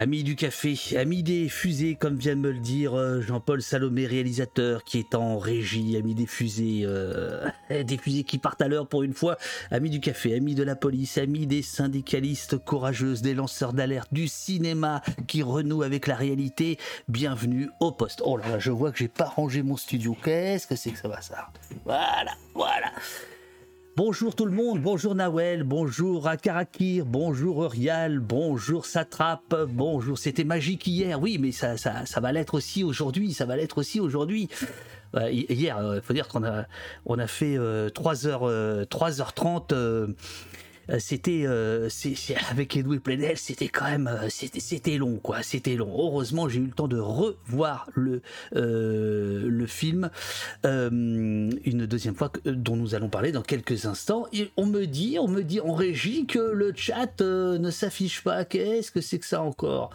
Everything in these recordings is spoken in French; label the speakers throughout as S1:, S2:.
S1: Amis du café, amis des fusées, comme vient de me le dire euh, Jean-Paul Salomé, réalisateur, qui est en régie, amis des fusées, euh, des fusées qui partent à l'heure pour une fois, amis du café, amis de la police, amis des syndicalistes courageuses, des lanceurs d'alerte, du cinéma qui renoue avec la réalité, bienvenue au poste. Oh là là, je vois que j'ai pas rangé mon studio, qu'est-ce que c'est que ça va ça Voilà, voilà Bonjour tout le monde, bonjour Nawel, bonjour Akarakir, bonjour Urial, bonjour Satrap, bonjour. C'était magique hier, oui, mais ça, ça, va l'être aussi aujourd'hui, ça va l'être aussi aujourd'hui. Euh, hier, il euh, faut dire qu'on a, on a fait 3h, euh, 3h30 euh, c'était euh, avec Edouard Plenel, c'était quand même euh, c'était long quoi, c'était long. Heureusement, j'ai eu le temps de revoir le le film une deuxième fois dont nous allons parler dans quelques instants. Et on me dit, on me dit en régie que le chat ne s'affiche pas. Qu'est-ce que c'est que ça encore?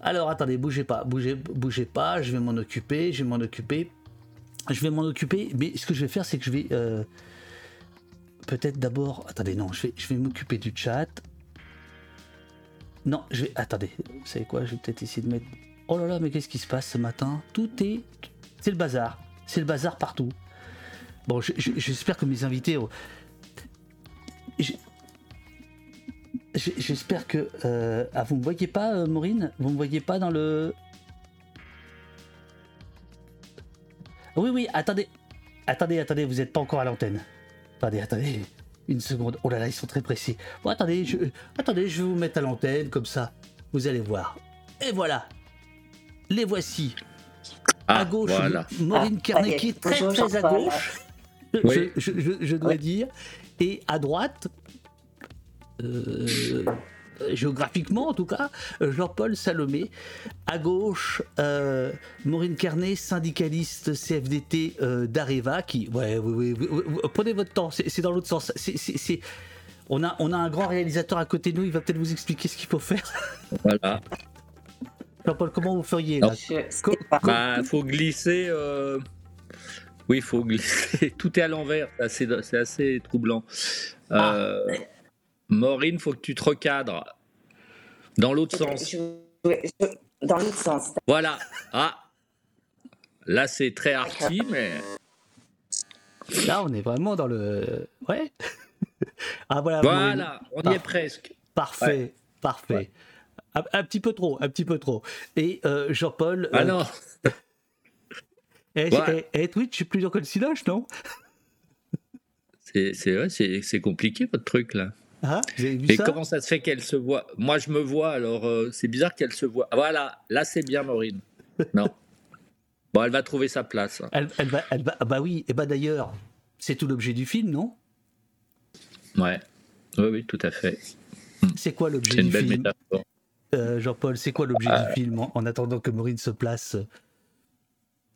S1: Alors attendez, bougez pas, bougez bougez pas, je vais m'en occuper, je vais m'en occuper. Je vais m'en occuper, mais ce que je vais faire, c'est que je vais peut-être d'abord. Attendez, non, je vais, je vais m'occuper du chat. Non, je vais. Attendez, vous savez quoi Je vais peut-être essayer de mettre. Oh là là, mais qu'est-ce qui se passe ce matin? Tout est. C'est le bazar. C'est le bazar partout. Bon, j'espère que mes invités. J'espère que. Euh... Ah, vous me voyez pas, euh, Maureen? Vous me voyez pas dans le. Oui, oui, attendez. Attendez, attendez, vous n'êtes pas encore à l'antenne. Attendez, attendez, une seconde. Oh là là, ils sont très précis. Bon, attendez, je, attendez, je vais vous mettre à l'antenne comme ça. Vous allez voir. Et voilà. Les voici. à ah, gauche, Maureen ah, qui est très très à gauche. Je, dois dire. Et à droite, euh, géographiquement en tout cas, euh, Jean-Paul Salomé. À gauche, euh, Maureen Carnet, syndicaliste CFDT d'Areva, qui. Ouais, oui, oui, prenez votre temps, c'est dans l'autre sens. C'est. On a, on a un grand réalisateur à côté de nous, il va peut-être vous expliquer ce qu'il faut faire.
S2: Voilà.
S1: Jean-Paul, comment vous feriez
S2: Il bah, faut glisser. Oui, il faut glisser. Tout est à l'envers, c'est assez, troublant. Ah. Maureen, faut que tu te recadres dans l'autre sens.
S3: dans l'autre sens.
S2: Voilà. Ah. Là, c'est très arty, mais.
S1: Là, on est vraiment dans le. Ouais.
S2: ah voilà. Voilà, on y est presque.
S1: Parfait, parfait. Un, petit peu trop, un petit peu trop. Et euh, Jean-Paul.
S2: Ah euh, non.
S1: Et, eh, eh, Twitch, c'est plus dur que le siloche, non?
S2: C'est compliqué votre truc là.
S1: Ah,
S2: et comment ça se fait qu'elle se voit? Moi, je me vois, alors euh, c'est bizarre qu'elle se voit. Voilà, là, c'est bien, Maureen. Non. bon, elle va trouver sa place.
S1: Elle, va, elle va, bah oui, et bah d'ailleurs, c'est tout l'objet du film, non?
S2: Ouais. Oui, oui, tout à fait.
S1: C'est quoi l'objet du film? euh, Jean-Paul, c'est quoi l'objet du film en, attendant que Maureen se place?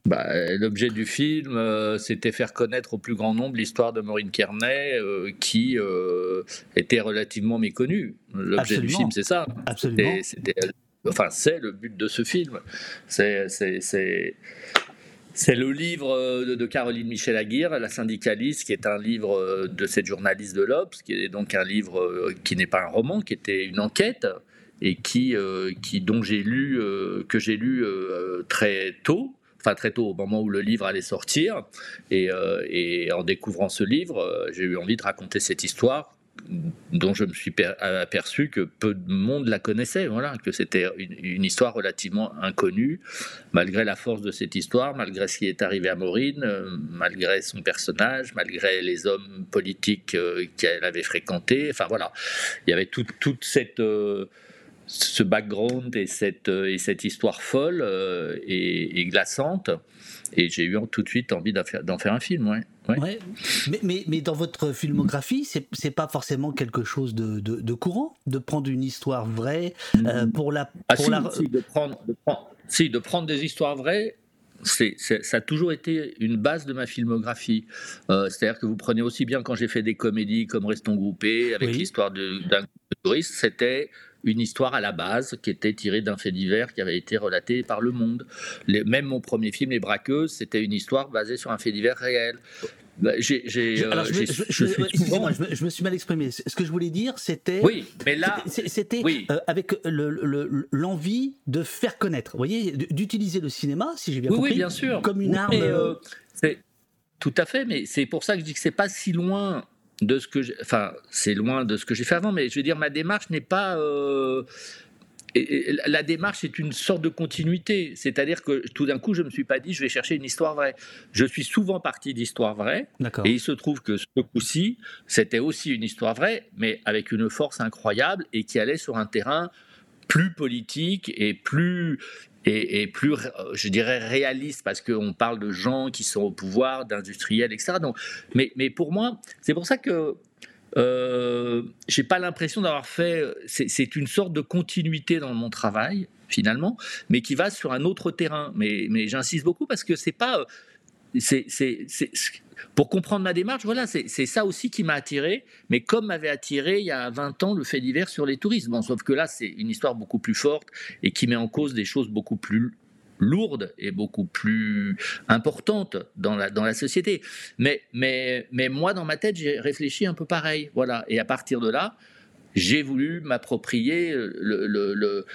S2: Bah, L'objet du film, euh, c'était faire connaître au plus grand nombre l'histoire de Maureen Kearney, euh, qui euh, était relativement méconnue. L'objet du film, c'est ça.
S1: Absolument.
S2: enfin, c'est le but de ce film. C'est c'est le livre de, Caroline Michel Aguirre, La syndicaliste, qui est un livre de cette journaliste de l'Obs, qui est donc un livre qui n'est pas un roman, qui était une enquête et qui, qui dont j'ai lu que j'ai lu très tôt enfin très tôt, au moment où le livre allait sortir. Et, euh, en découvrant ce livre, euh, j'ai eu envie de raconter cette histoire dont je me suis aperçu que peu de monde la connaissait, voilà, que c'était une, histoire relativement inconnue, malgré la force de cette histoire, malgré ce qui est arrivé à Maureen, euh, malgré son personnage, malgré les hommes politiques qu'elle avait fréquentés, enfin voilà, il y avait toute cette ce background et cette, euh, et cette histoire folle euh, et, glaçante. Et j'ai eu tout de suite envie d'en faire, faire, un film. Ouais.
S1: Ouais. Mais, mais, mais, dans votre filmographie, c'est n'est pas forcément quelque chose de, de, courant de prendre une histoire vraie euh, mm. pour la.
S2: Ah, si, de prendre, de prendre, si, de prendre des histoires vraies. Ça a toujours été une base de ma filmographie. c'est-à-dire que vous prenez aussi bien quand j'ai fait des comédies comme Restons groupés, avec l'histoire d'un touriste, c'était une histoire à la base qui était tirée d'un fait divers qui avait été relaté par Le Monde. même mon premier film, Les Braqueuses, c'était une histoire basée sur un fait divers réel. Bah, j'ai,
S1: je, me-
S2: suis
S1: mal exprimé. Ce que je voulais dire, c'était.
S2: Oui, mais là,
S1: C'était
S2: oui.
S1: euh, avec le- le- l'envie de faire connaître, vous voyez, d'utiliser le cinéma, si j'ai bien
S2: oui,
S1: compris,
S2: oui, bien sûr.
S1: comme une arme. euh,
S2: euh, c'est tout à fait, mais c'est pour ça que je dis que c'est pas si loin de ce que, j'ai- enfin, c'est loin de ce que j'ai fait avant, mais je veux dire, ma démarche n'est pas. euh, et- et la démarche est une sorte de continuité, c'est-à-dire que tout d'un coup, je me suis pas dit, je vais chercher une histoire vraie. Je suis souvent parti d'histoires vraies, et il se trouve que ce coup-ci, c'était aussi une histoire vraie, mais avec une force incroyable et qui allait sur un terrain plus politique et plus et, plus, euh, je dirais, réaliste, parce qu'on parle de gens qui sont au pouvoir, d'industriels, etc. Donc, mais, mais pour moi, c'est pour ça que euh, j'ai pas l'impression d'avoir fait. C'est une sorte de continuité dans mon travail finalement, mais qui va sur un autre terrain. Mais, mais j'insiste beaucoup parce que c'est pas. Euh, C'est, pour comprendre ma démarche, voilà, c'est, ça aussi qui m'a attiré. Mais comme m'avait attiré il y a 20 ans le fait divers sur les touristes. Bon, sauf que là, c'est une histoire beaucoup plus forte et qui met en cause des choses beaucoup plus lourdes et beaucoup plus importantes dans la, société. Mais, mais, mais moi, dans ma tête, j'ai réfléchi un peu pareil. Voilà. Et à partir de là, j'ai voulu m'approprier le, le,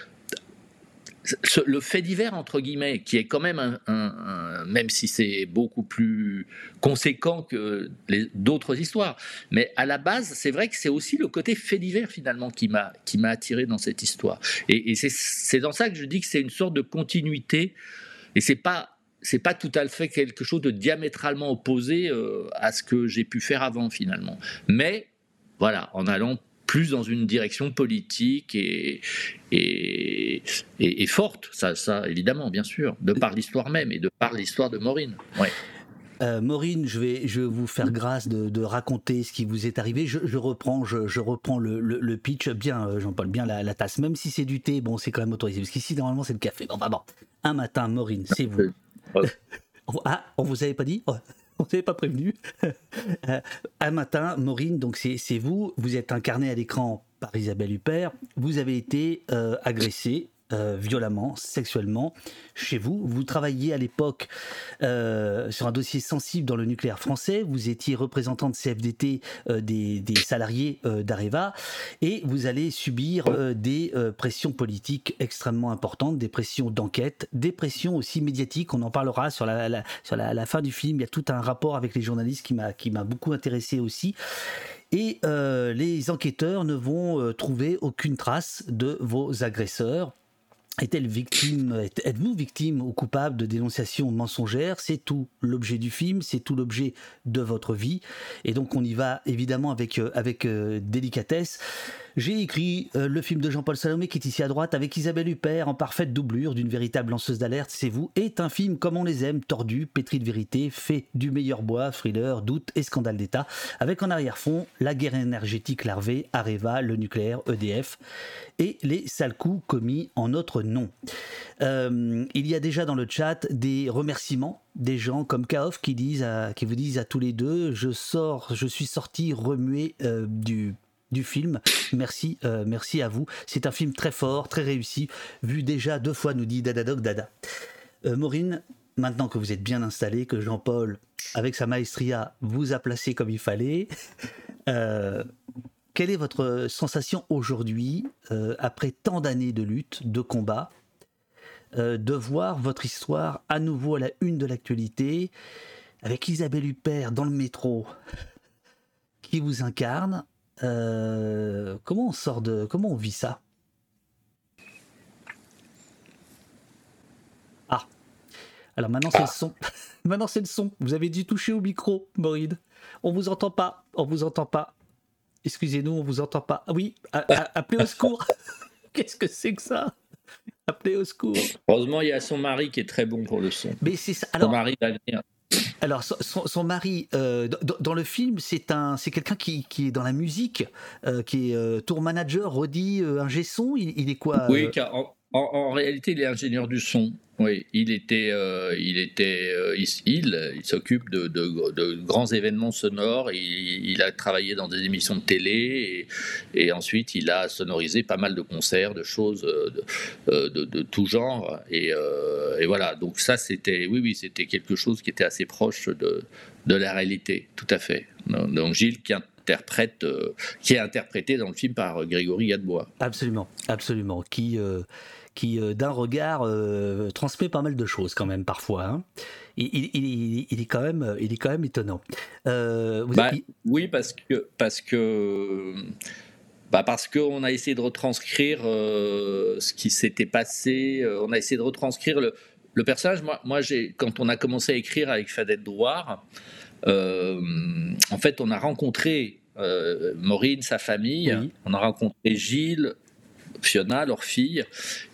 S2: le fait divers, entre guillemets, qui est quand même un, même si c'est beaucoup plus conséquent que d'autres histoires, mais à la base, c'est vrai que c'est aussi le côté fait divers finalement qui m'a qui m'a attiré dans cette histoire. Et, c'est dans ça que je dis que c'est une sorte de continuité, et c'est pas c'est pas tout à fait quelque chose de diamétralement opposé euh, à ce que j'ai pu faire avant finalement, mais voilà, en allant plus dans une direction politique et, et, et- et forte, ça, ça évidemment, bien sûr, de par l'histoire même et de par l'histoire de Maureen. Ouais.
S1: Euh, Maureen, je vais, je vais vous faire grâce de, de raconter ce qui vous est arrivé. Je, je reprends, je, je reprends le, le- le pitch. Bien, euh, Jean-Paul, bien la, la tasse. Même si c'est du thé, bon, c'est quand même autorisé. Parce qu'ici, normalement, c'est le café. Bon, bah, bon. Un matin, Maureen, c'est vous. Ah, on vous avait pas dit? Oh, On vous avait pas prévenu Euh, Un matin, Maureen, donc c'est vous. Vous êtes incarné à l'écran par Isabelle Huppert. Vous avez été euh, agressé euh, violemment, sexuellement, chez vous. Vous travailliez à l'époque euh, sur un dossier sensible dans le nucléaire français. Vous étiez représentant de CFDT euh, des, salariés euh, d'Areva et vous allez subir euh, des euh, pressions politiques extrêmement importantes, des pressions d'enquête, des pressions aussi médiatiques. On en parlera sur la, fin du film. Il y a tout un rapport avec les journalistes qui m'a beaucoup intéressé aussi. Et euh, les enquêteurs ne vont euh, trouver aucune trace de vos agresseurs. Est-elle victime, êtes- êtes-vous victime ou coupable de dénonciations mensongères? C'est tout l'objet du film, c'est tout l'objet de votre vie. Et donc on y va évidemment avec, euh, avec euh, délicatesse. J'ai écrit euh, le film de Jean-Paul Salomé qui est ici à droite avec Isabelle Huppert en parfaite doublure d'une véritable lanceuse d'alerte, c'est vous. Est un film comme on les aime, tordu, pétri de vérité, fait du meilleur bois, thriller, doute et scandale d'État, avec en arrière-fond la guerre énergétique larvée, Areva, le nucléaire, EDF et les sales coups commis en notre nom. Euh, il y a déjà dans le chat des remerciements des gens comme Kaof qui vous disent à tous les deux je sors je suis sorti remué euh, du du film. Merci, euh, merci à vous. C'est un film très fort, très réussi, vu déjà deux fois, nous dit Dada Dog Dada. Euh, Maureen, maintenant que vous êtes bien installé, que Jean-Paul, avec sa maestria, vous a placé comme il fallait, euh, quelle est votre sensation aujourd'hui, euh, après tant d'années de lutte, de combat, de voir votre histoire à nouveau à la une de l'actualité, avec Isabelle Huppert dans le métro, qui vous incarne euh, Comment on sort de, comment on vit ça? Ah, alors maintenant c'est le son. maintenant c'est le son. Vous avez dû toucher au micro, Maureen. On vous entend pas. On vous entend pas. Excusez-nous, on vous entend pas. Ah oui, a- a- appelez au secours. Qu'est-ce que c'est que ça? Appelez au secours.
S2: Heureusement, il y a son mari qui est très bon pour le son.
S1: Mais c'est ça.
S2: Son
S1: Alors,
S2: mari va venir.
S1: Alors son, mari, euh, dans, dans le film, c'est un, c'est quelqu'un qui, qui est dans la musique, euh, qui est euh, tour manager, euh, un gesson. Il, il est quoi
S2: Oui, car en, en, réalité, il est ingénieur du son. Oui, il était, euh, il était, euh, il, s'occupe de, grands événements sonores. Il, a travaillé dans des émissions de télé et, ensuite il a sonorisé pas mal de concerts, de choses euh, de, de tout genre. Et, voilà, donc ça c'était, oui, oui, c'était quelque chose qui était assez proche de, de la réalité, tout à fait. Donc Gilles qui interprète, qui est interprété dans le film par Grégory Gadebois.
S1: Absolument, absolument, qui qui euh, d'un regard euh, transmet pas mal de choses quand même parfois. Hein. Il, est quand même, il est quand même étonnant.
S2: Euh, bah, oui, parce que parce que bah parce qu'on a essayé de retranscrire ce qui s'était passé. on a essayé de retranscrire le, le personnage. Moi, moi quand on a commencé à écrire avec Fadette Drouard, en fait, on a rencontré Maureen, sa famille, on a rencontré Gilles, Fiona, leur fille.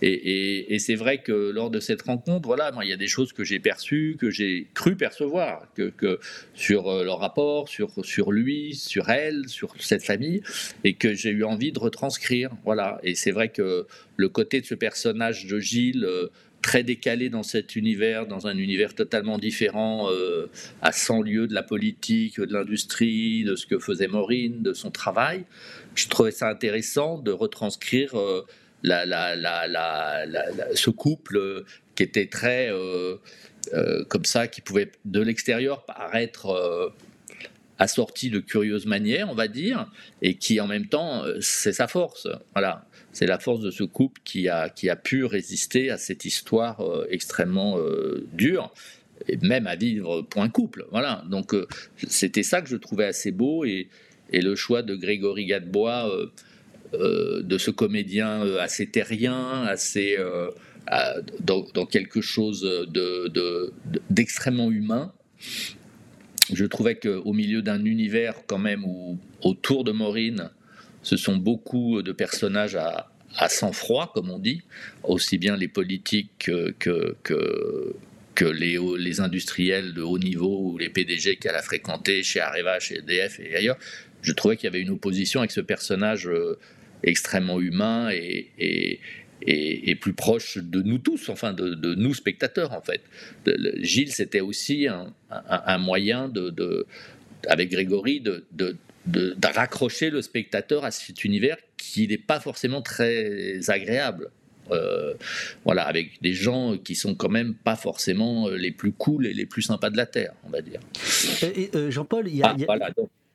S2: Et, c'est vrai que lors de cette rencontre, voilà, il y a des choses que j'ai perçues, que j'ai cru percevoir, que, sur euh, leur rapport, sur, sur lui, sur elle, sur cette famille, et que j'ai eu envie de retranscrire. Voilà. Et c'est vrai que le côté de ce personnage de Gilles, euh, très décalé dans cet univers, dans un univers totalement différent, euh, à 100 lieues de la politique, de l'industrie, de ce que faisait Maureen, de son travail. Je trouvais ça intéressant de retranscrire euh, la, ce couple euh, qui était très comme ça, qui pouvait de l'extérieur paraître assorti de curieuses manières, on va dire, et qui en même temps, c'est sa force. Voilà c'est la force de ce couple qui a, qui a pu résister à cette histoire euh, extrêmement euh, dure et même à vivre point couple. Voilà. Donc euh, c'était ça que je trouvais assez beau et, et le choix de Grégory Gadebois, de ce comédien assez terrien, assez dans, quelque chose de, d'extrêmement humain. Je trouvais qu'au milieu d'un univers quand même où autour de Maureen, ce sont beaucoup de personnages à, sang-froid, comme on dit, aussi bien les politiques que, les, industriels de haut niveau ou les PDG qu'elle a fréquentés chez Areva, chez EDF et ailleurs. Je trouvais qu'il y avait une opposition avec ce personnage euh, extrêmement humain et, plus proche de nous tous, enfin de, nous spectateurs en fait. Gilles, c'était aussi un, moyen de, avec Grégory de, de, raccrocher le spectateur à cet univers qui n'est pas forcément très agréable. Euh, voilà, avec des gens qui sont quand même pas forcément euh, les plus cool et les plus sympas de la Terre, on va dire.
S1: Euh, Jean-Paul, il y a...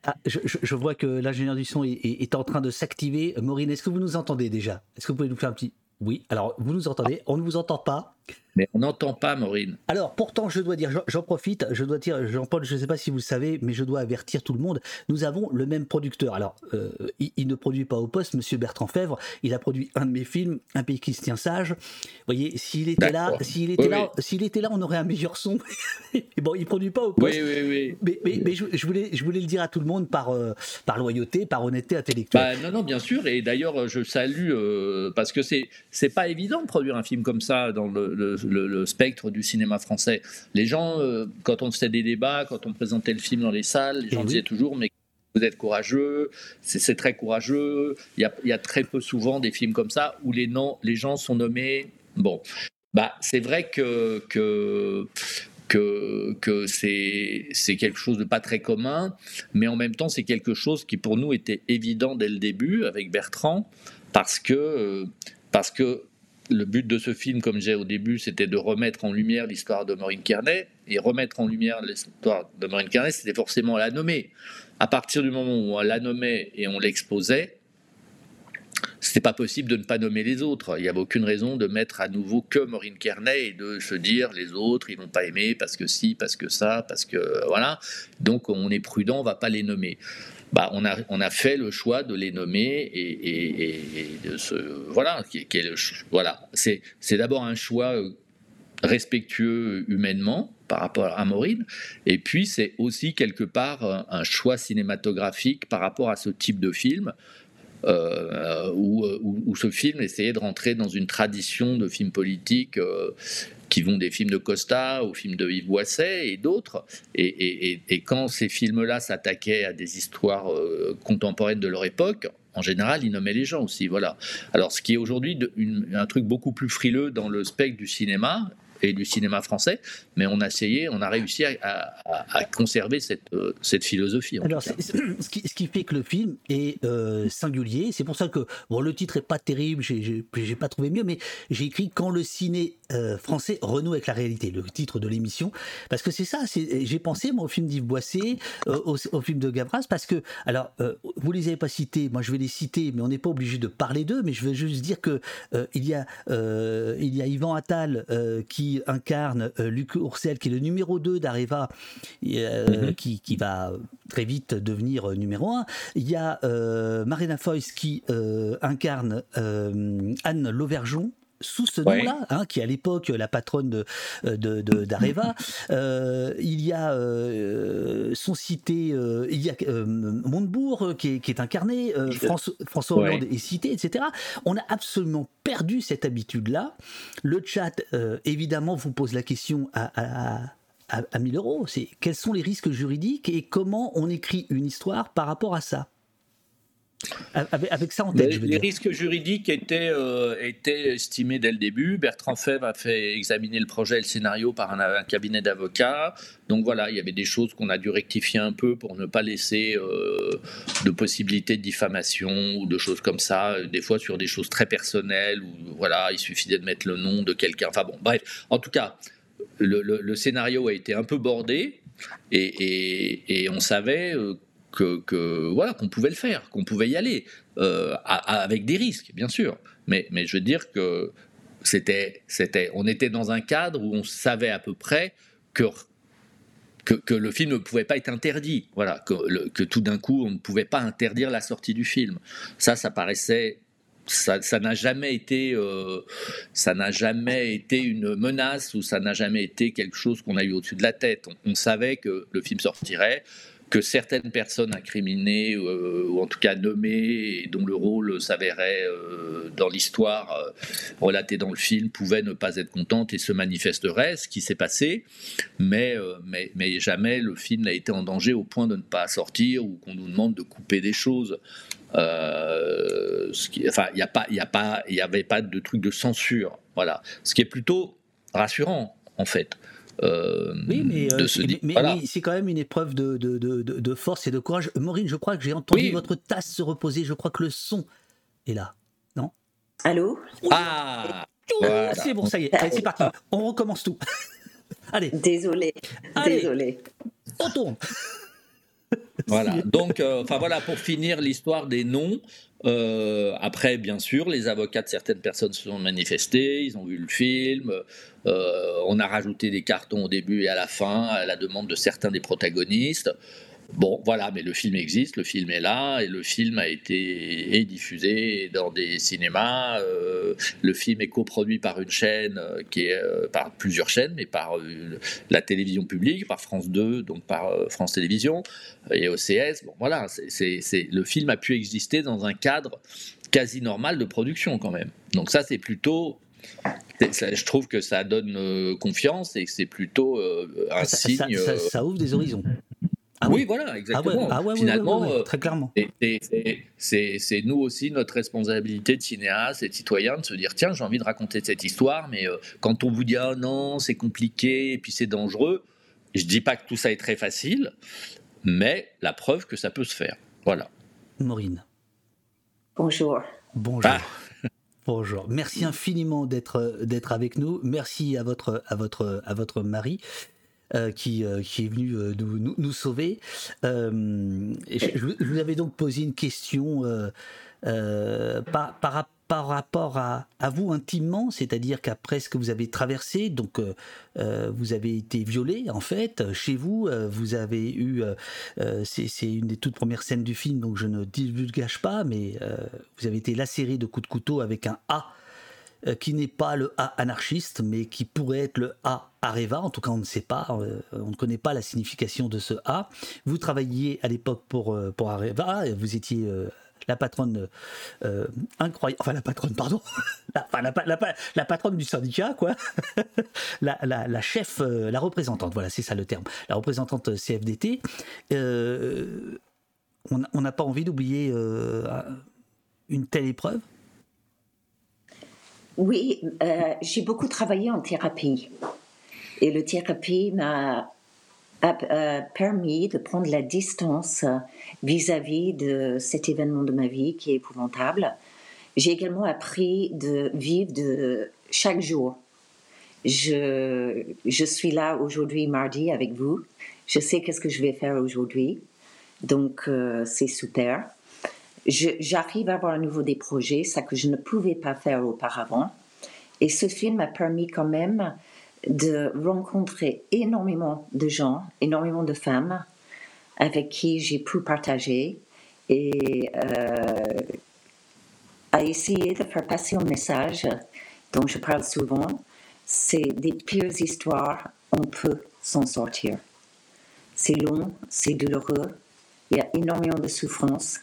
S1: Ah, ah, je, vois que l'ingénieur du son est, est en train de s'activer. Maureen, est-ce que vous nous entendez déjà? Est-ce que vous pouvez nous faire un petit... Oui, alors vous nous entendez, on ne vous entend pas.
S2: Mais on n'entend pas, Maureen.
S1: Alors, pourtant, je dois dire, j'en profite, je dois dire, Jean-Paul, je ne sais pas si vous le savez, mais je dois avertir tout le monde, nous avons le même producteur. Alors, euh, il, ne produit pas au poste, monsieur Bertrand Fèvre, il a produit un de mes films, Un pays qui se tient sage. Vous voyez, s'il était là, s'il était là, s'il était là, on aurait un meilleur son. bon, il produit pas au poste.
S2: Oui, oui,
S1: oui. Mais, mais, je, voulais, je voulais le dire à tout le monde par, euh, par loyauté, par honnêteté intellectuelle.
S2: Bah, non, non, bien sûr, et d'ailleurs, je salue, euh, parce que c'est, c'est pas évident de produire un film comme ça dans le le, spectre du cinéma français. Les gens, euh, quand on faisait des débats, quand on présentait le film dans les salles, les gens disaient toujours mais vous êtes courageux, c'est très courageux. Il y, a, très peu souvent des films comme ça où les, noms, les gens sont nommés. Bon, bah c'est vrai que, que que, que c'est quelque chose de pas très commun, mais en même temps c'est quelque chose qui pour nous était évident dès le début avec Bertrand, parce que, euh, parce que le but de ce film, comme j'ai au début, c'était de remettre en lumière l'histoire de Maureen Kearney. Et remettre en lumière l'histoire de Maureen Kearney, c'était forcément la nommer. À partir du moment où on la nommait et on l'exposait, c'était pas possible de ne pas nommer les autres. Il n'y avait aucune raison de mettre à nouveau que Maureen Kearney et de se dire les autres, ils vont pas aimer parce que si, parce que ça, parce que voilà. Donc on est prudent, on va pas les nommer. Bah, on, a, fait le choix de les nommer et, voilà c'est c'est d'abord un choix euh, respectueux humainement par rapport à Maureen, et puis c'est aussi quelque part un choix cinématographique par rapport à ce type de film, euh, où, où, ce film essayait de rentrer dans une tradition de film politique euh, qui vont des films de Costa aux films de Yves Boisset et d'autres. Et, quand ces films-là s'attaquaient à des histoires euh, contemporaines de leur époque, En général, il nommait les gens aussi. Voilà. Alors, ce qui est aujourd'hui un truc beaucoup plus frileux dans le spectre du cinéma, et du cinéma français, mais on a essayé, on a réussi à, conserver cette, euh, cette philosophie.
S1: Alors, ce, qui, ce, qui, fait que le film est euh, singulier, c'est pour ça que bon, le titre est pas terrible, j'ai pas trouvé mieux, mais j'ai écrit quand le ciné euh, français renoue avec la réalité, le titre de l'émission, parce que c'est ça, j'ai pensé moi au film d'Yves Boisset, au, au, film de Gavras, parce que, alors, vous les avez pas cités, moi je vais les citer, mais on n'est pas obligé de parler d'eux, mais je veux juste dire que il y a il y a Yvan Attal qui incarne euh, Luc Oursel, qui est le numéro 2 d'Areva, euh, mhm. qui, va très vite devenir euh, numéro 1. Il y a Marina Foïs qui incarne Anne Lauvergeon, sous ce nom-là, hein, qui est à l'époque la patronne de, d'Areva. il y a son cité, il y a Montebourg qui est, incarné, François, Hollande est cité, etc. On a absolument perdu cette habitude-là. Le chat, évidemment, vous pose la question à, à, à 1000 euros. C'est quels sont les risques juridiques et comment on écrit une histoire par rapport à ça? Avec, ça en tête,
S2: les, risques juridiques étaient, euh, étaient estimés dès le début. Bertrand Fèvre a fait examiner le projet et le scénario par un, cabinet d'avocats. Donc voilà, il y avait des choses qu'on a dû rectifier un peu pour ne pas laisser euh, de possibilités de diffamation ou de choses comme ça. Des fois sur des choses très personnelles où voilà, il suffisait de mettre le nom de quelqu'un. Enfin bon, bref. En tout cas, le, scénario a été un peu bordé et, et on savait que, voilà qu'on pouvait le faire, qu'on pouvait y aller euh, avec des risques, bien sûr. Mais, mais je veux dire que c'était, c'était, on était dans un cadre où on savait à peu près que que, le film ne pouvait pas être interdit, voilà, que, que tout d'un coup on ne pouvait pas interdire la sortie du film. Ça, ça paraissait ça, n'a jamais été, euh, ça n'a jamais été une menace ou ça n'a jamais été quelque chose qu'on a eu au-dessus de la tête. on, savait que le film sortirait que certaines personnes incriminées euh, ou en tout cas nommées et dont le rôle s'avérait euh, dans l'histoire euh, relatée dans le film pouvaient ne pas être contentes et se manifesteraient, ce qui s'est passé, mais, mais, mais, jamais le film n'a été en danger au point de ne pas sortir ou qu'on nous demande de couper des choses. enfin, il n'y avait pas de truc de censure, voilà. Ce qui est plutôt rassurant en fait.
S1: Euh, oui, mais, euh, c'est quand même une épreuve de, de, de, force et de courage. Maureen, je crois que j'ai entendu votre tasse se reposer. Je crois que le son est là, non?
S3: Allô?
S2: Ah
S1: C'est bon, ça y est. c'est parti. On recommence tout. Allez.
S3: Désolé. Désolé.
S1: On tourne.
S2: Voilà. Donc, euh, enfin voilà, pour finir l'histoire des noms. Euh, après, bien sûr, les avocats de certaines personnes se sont manifestés, ils ont vu le film. Euh, on a rajouté des cartons au début et à la fin à la demande de certains des protagonistes. Bon, voilà, mais le film existe, le film est là, et le film a été diffusé dans des cinémas. Euh, le film est coproduit par une chaîne euh, qui est par plusieurs chaînes, mais par la télévision publique, par France 2, donc par France Télévisions et OCS. Bon, voilà, c'est le film a pu exister dans un cadre quasi normal de production quand même. Donc ça, c'est plutôt je trouve que ça donne euh, confiance et que c'est plutôt euh, un signe.
S1: Ça, euh, ouvre des horizons.
S2: Ah oui, voilà, exactement.
S1: Ah ouais, Finalement, très clairement.
S2: C'est nous aussi notre responsabilité de cinéaste et de citoyen de se dire tiens, j'ai envie de raconter cette histoire, mais quand on vous dit ah non, c'est compliqué et puis c'est dangereux, je dis pas que tout ça est très facile, mais la preuve que ça peut se faire. Voilà.
S1: Maureen.
S3: Bonjour.
S1: Bonjour. Ah. Bonjour. Merci infiniment d'être d'être avec nous. Merci à votre à votre à votre mari. Euh, qui, euh, qui est venu euh, nous, sauver. je, vous avais donc posé une question par, rapport à, vous intimement, c'est-à-dire qu'après ce que vous avez traversé, donc vous avez été violé en fait chez vous, vous avez eu, c'est une des toutes premières scènes du film, donc je ne divulgage pas, mais vous avez été lacéré de coups de couteau avec un A qui n'est pas le A anarchiste, mais qui pourrait être le A Areva. En tout cas, on ne sait pas, on ne connaît pas la signification de ce A. Vous travailliez à l'époque pour, pour Areva, vous étiez la patronne euh, incroyable, enfin la patronne, pardon, la, la, patronne du syndicat, quoi, la, chef, euh, la représentante, voilà, c'est ça le terme, la représentante CFDT. Euh, on n'a pas envie d'oublier une telle épreuve
S3: Oui, euh, j'ai beaucoup travaillé en thérapie. Et le thérapie m'a permis de prendre la distance vis-à-vis de cet événement de ma vie qui est épouvantable. J'ai également appris de vivre de chaque jour. Je, je suis là aujourd'hui, mardi, avec vous. Je sais qu'est-ce que je vais faire aujourd'hui. Donc, euh, c'est super. J'arrive à avoir à nouveau des projets, ça que je ne pouvais pas faire auparavant. Et ce film m'a permis quand même de rencontrer énormément de gens, énormément de femmes avec qui j'ai pu partager et euh, à essayer de faire passer un message dont je parle souvent. C'est des pires histoires, on peut s'en sortir. C'est long, c'est douloureux, il y a énormément de souffrance,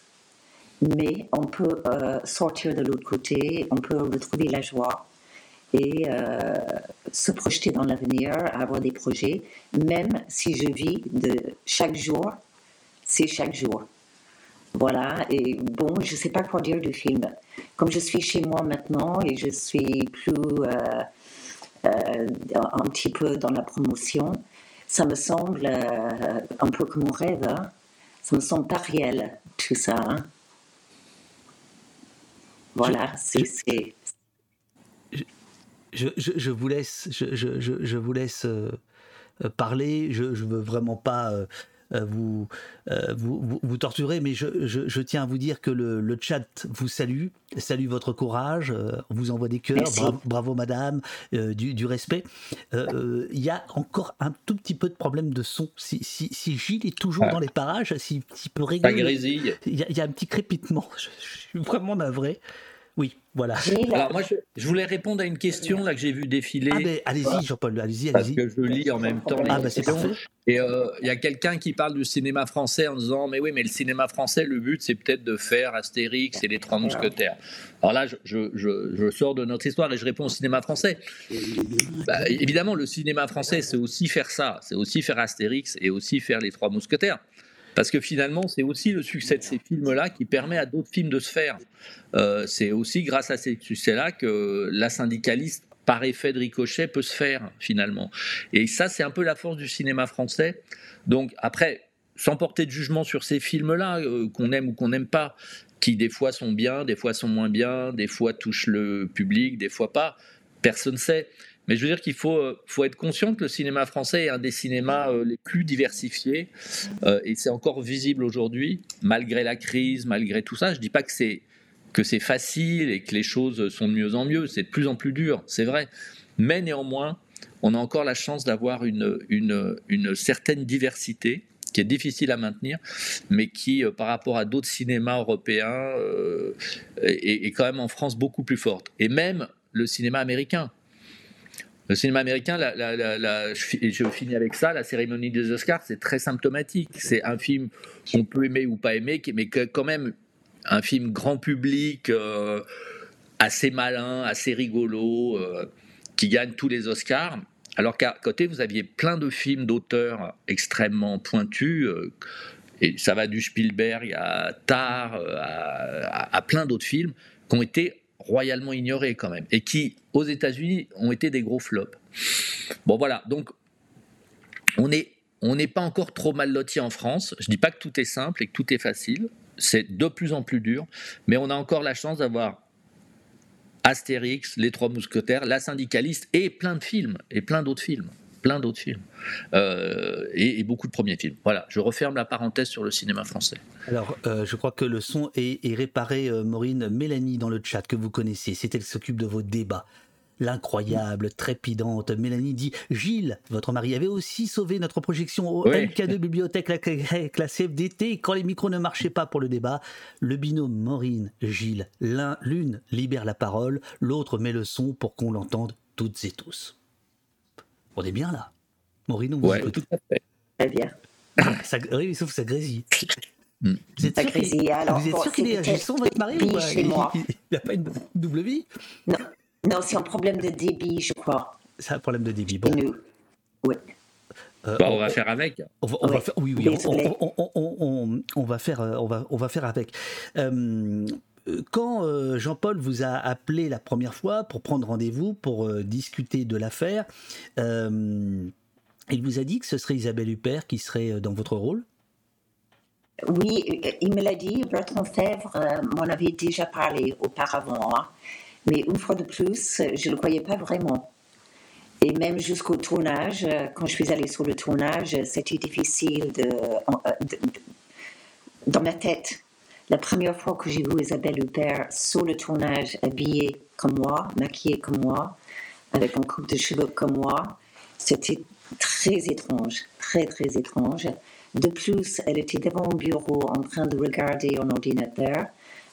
S3: mais on peut euh, sortir de l'autre côté, on peut retrouver la joie et euh, se projeter dans l'avenir, avoir des projets, même si je vis de chaque jour, c'est chaque jour. Voilà, et bon, je ne sais pas quoi dire du film. Comme je suis chez moi maintenant et je suis plus euh, un petit peu dans la promotion, ça me semble un peu comme mon rêve. Hein. Ça me semble pas réel, tout ça. Hein. Voilà, c'est
S1: je, je, vous laisse, je, je vous laisse euh, euh, parler. Je ne veux vraiment pas euh, vous, vous, vous, torturer, mais je, tiens à vous dire que le, le chat vous salue, salue votre courage, on vous envoie des cœurs, bravo, madame, du, du, respect. Il y a encore un tout petit peu de problème de son. Si, si, si Gilles est toujours dans les parages, s'il peut régler. Il y, a, il y a un petit crépitement. Je, suis vraiment navré. Oui, voilà.
S2: Alors moi, je, voulais répondre à une question là que j'ai vu défiler.
S1: Ah ben, allez-y, Jean-Paul, allez-y,
S2: allez-y. Parce que je lis en même temps.
S1: Ah ben, c'est parfait.
S2: Et euh, il y a quelqu'un qui parle du cinéma français en disant mais oui, mais le cinéma français, le but c'est peut-être de faire Astérix et les Trois Mousquetaires. Alors là, je, je, sors de notre histoire et je réponds au cinéma français. Bah, évidemment, le cinéma français, c'est aussi faire ça, c'est aussi faire Astérix et aussi faire les Trois Mousquetaires. Parce que finalement, c'est aussi le succès de ces films-là qui permet à d'autres films de se faire. Euh, c'est aussi grâce à ces succès-là que la syndicaliste, par effet de ricochet, peut se faire finalement. Et ça, c'est un peu la force du cinéma français. Donc après, sans porter de jugement sur ces films-là, euh, qu'on aime ou qu'on n'aime pas, qui des fois sont bien, des fois sont moins bien, des fois touchent le public, des fois pas, personne ne sait. Mais je veux dire qu'il faut, euh, faut être conscient que le cinéma français est un des cinémas euh, les plus diversifiés euh, et c'est encore visible aujourd'hui, malgré la crise, malgré tout ça. Je ne dis pas que c'est facile et que les choses sont de mieux en mieux, c'est de plus en plus dur, c'est vrai. Mais néanmoins, on a encore la chance d'avoir une, une, une, certaine diversité qui est difficile à maintenir, mais qui, par rapport à d'autres cinémas européens, est, quand même en France beaucoup plus forte. Et même le cinéma américain. Le cinéma américain, je, finis avec ça, la cérémonie des Oscars, c'est très symptomatique. C'est un film qu'on peut aimer ou pas aimer, mais quand même un film grand public, euh, assez malin, assez rigolo, euh, qui gagne tous les Oscars. Alors qu'à côté, vous aviez plein de films d'auteurs extrêmement pointus. Euh, et ça va du Spielberg à Tar, à, à plein d'autres films qui ont été royalement ignorés quand même, et qui, aux États-Unis, ont été des gros flops. Bon voilà, donc on n'est on n'est pas encore trop mal loti en France. Je dis pas que tout est simple et que tout est facile. C'est de plus en plus dur, mais on a encore la chance d'avoir Astérix, Les Trois Mousquetaires, La Syndicaliste et plein de films et plein d'autres films plein d'autres films euh, et, beaucoup de premiers films. Voilà, je referme la parenthèse sur le cinéma français.
S1: Alors, euh, je crois que le son est, réparé, euh, Maureen. Mélanie dans le chat que vous connaissez, c'est elle qui s'occupe de vos débats. L'incroyable, trépidante Mélanie dit Gilles, votre mari avait aussi sauvé notre projection au MK2 Bibliothèque la, CFDT quand les micros ne marchaient pas pour le débat. Le binôme Maureen, Gilles, l'une libère la parole, l'autre met le son pour qu'on l'entende toutes et tous. On est bien là. Maureen, on
S2: vous ouais, tout à fait.
S3: Très bien.
S1: Ça, oui, sauf que ça grésille.
S3: Mm. Vous êtes sûr qu'il
S1: est agissant, votre mari ou
S3: chez moi.
S1: Il n'a pas une double vie?
S3: Non, non c'est un problème de débit, je crois.
S1: C'est un problème de débit. Bon.
S3: Oui.
S2: Euh, bah, on, va faire avec.
S1: On va, on faire, oui, oui, on, on, va faire, on va, on va faire avec. Euh, quand Jean-Paul vous a appelé la première fois pour prendre rendez-vous, pour discuter de l'affaire, il vous a dit que ce serait Isabelle Huppert qui serait dans votre rôle?
S3: Oui, il me l'a dit. Bertrand Fèvre m'en avait déjà parlé auparavant. Hein. Mais une fois de plus, je ne le croyais pas vraiment. Et même jusqu'au tournage, quand je suis allée sur le tournage, c'était difficile de, dans ma tête. La première fois que j'ai vu Isabelle Huppert sur le tournage, habillée comme moi, maquillée comme moi, avec un coupe de cheveux comme moi, c'était très étrange, très très étrange. De plus, elle était devant mon bureau en train de regarder un ordinateur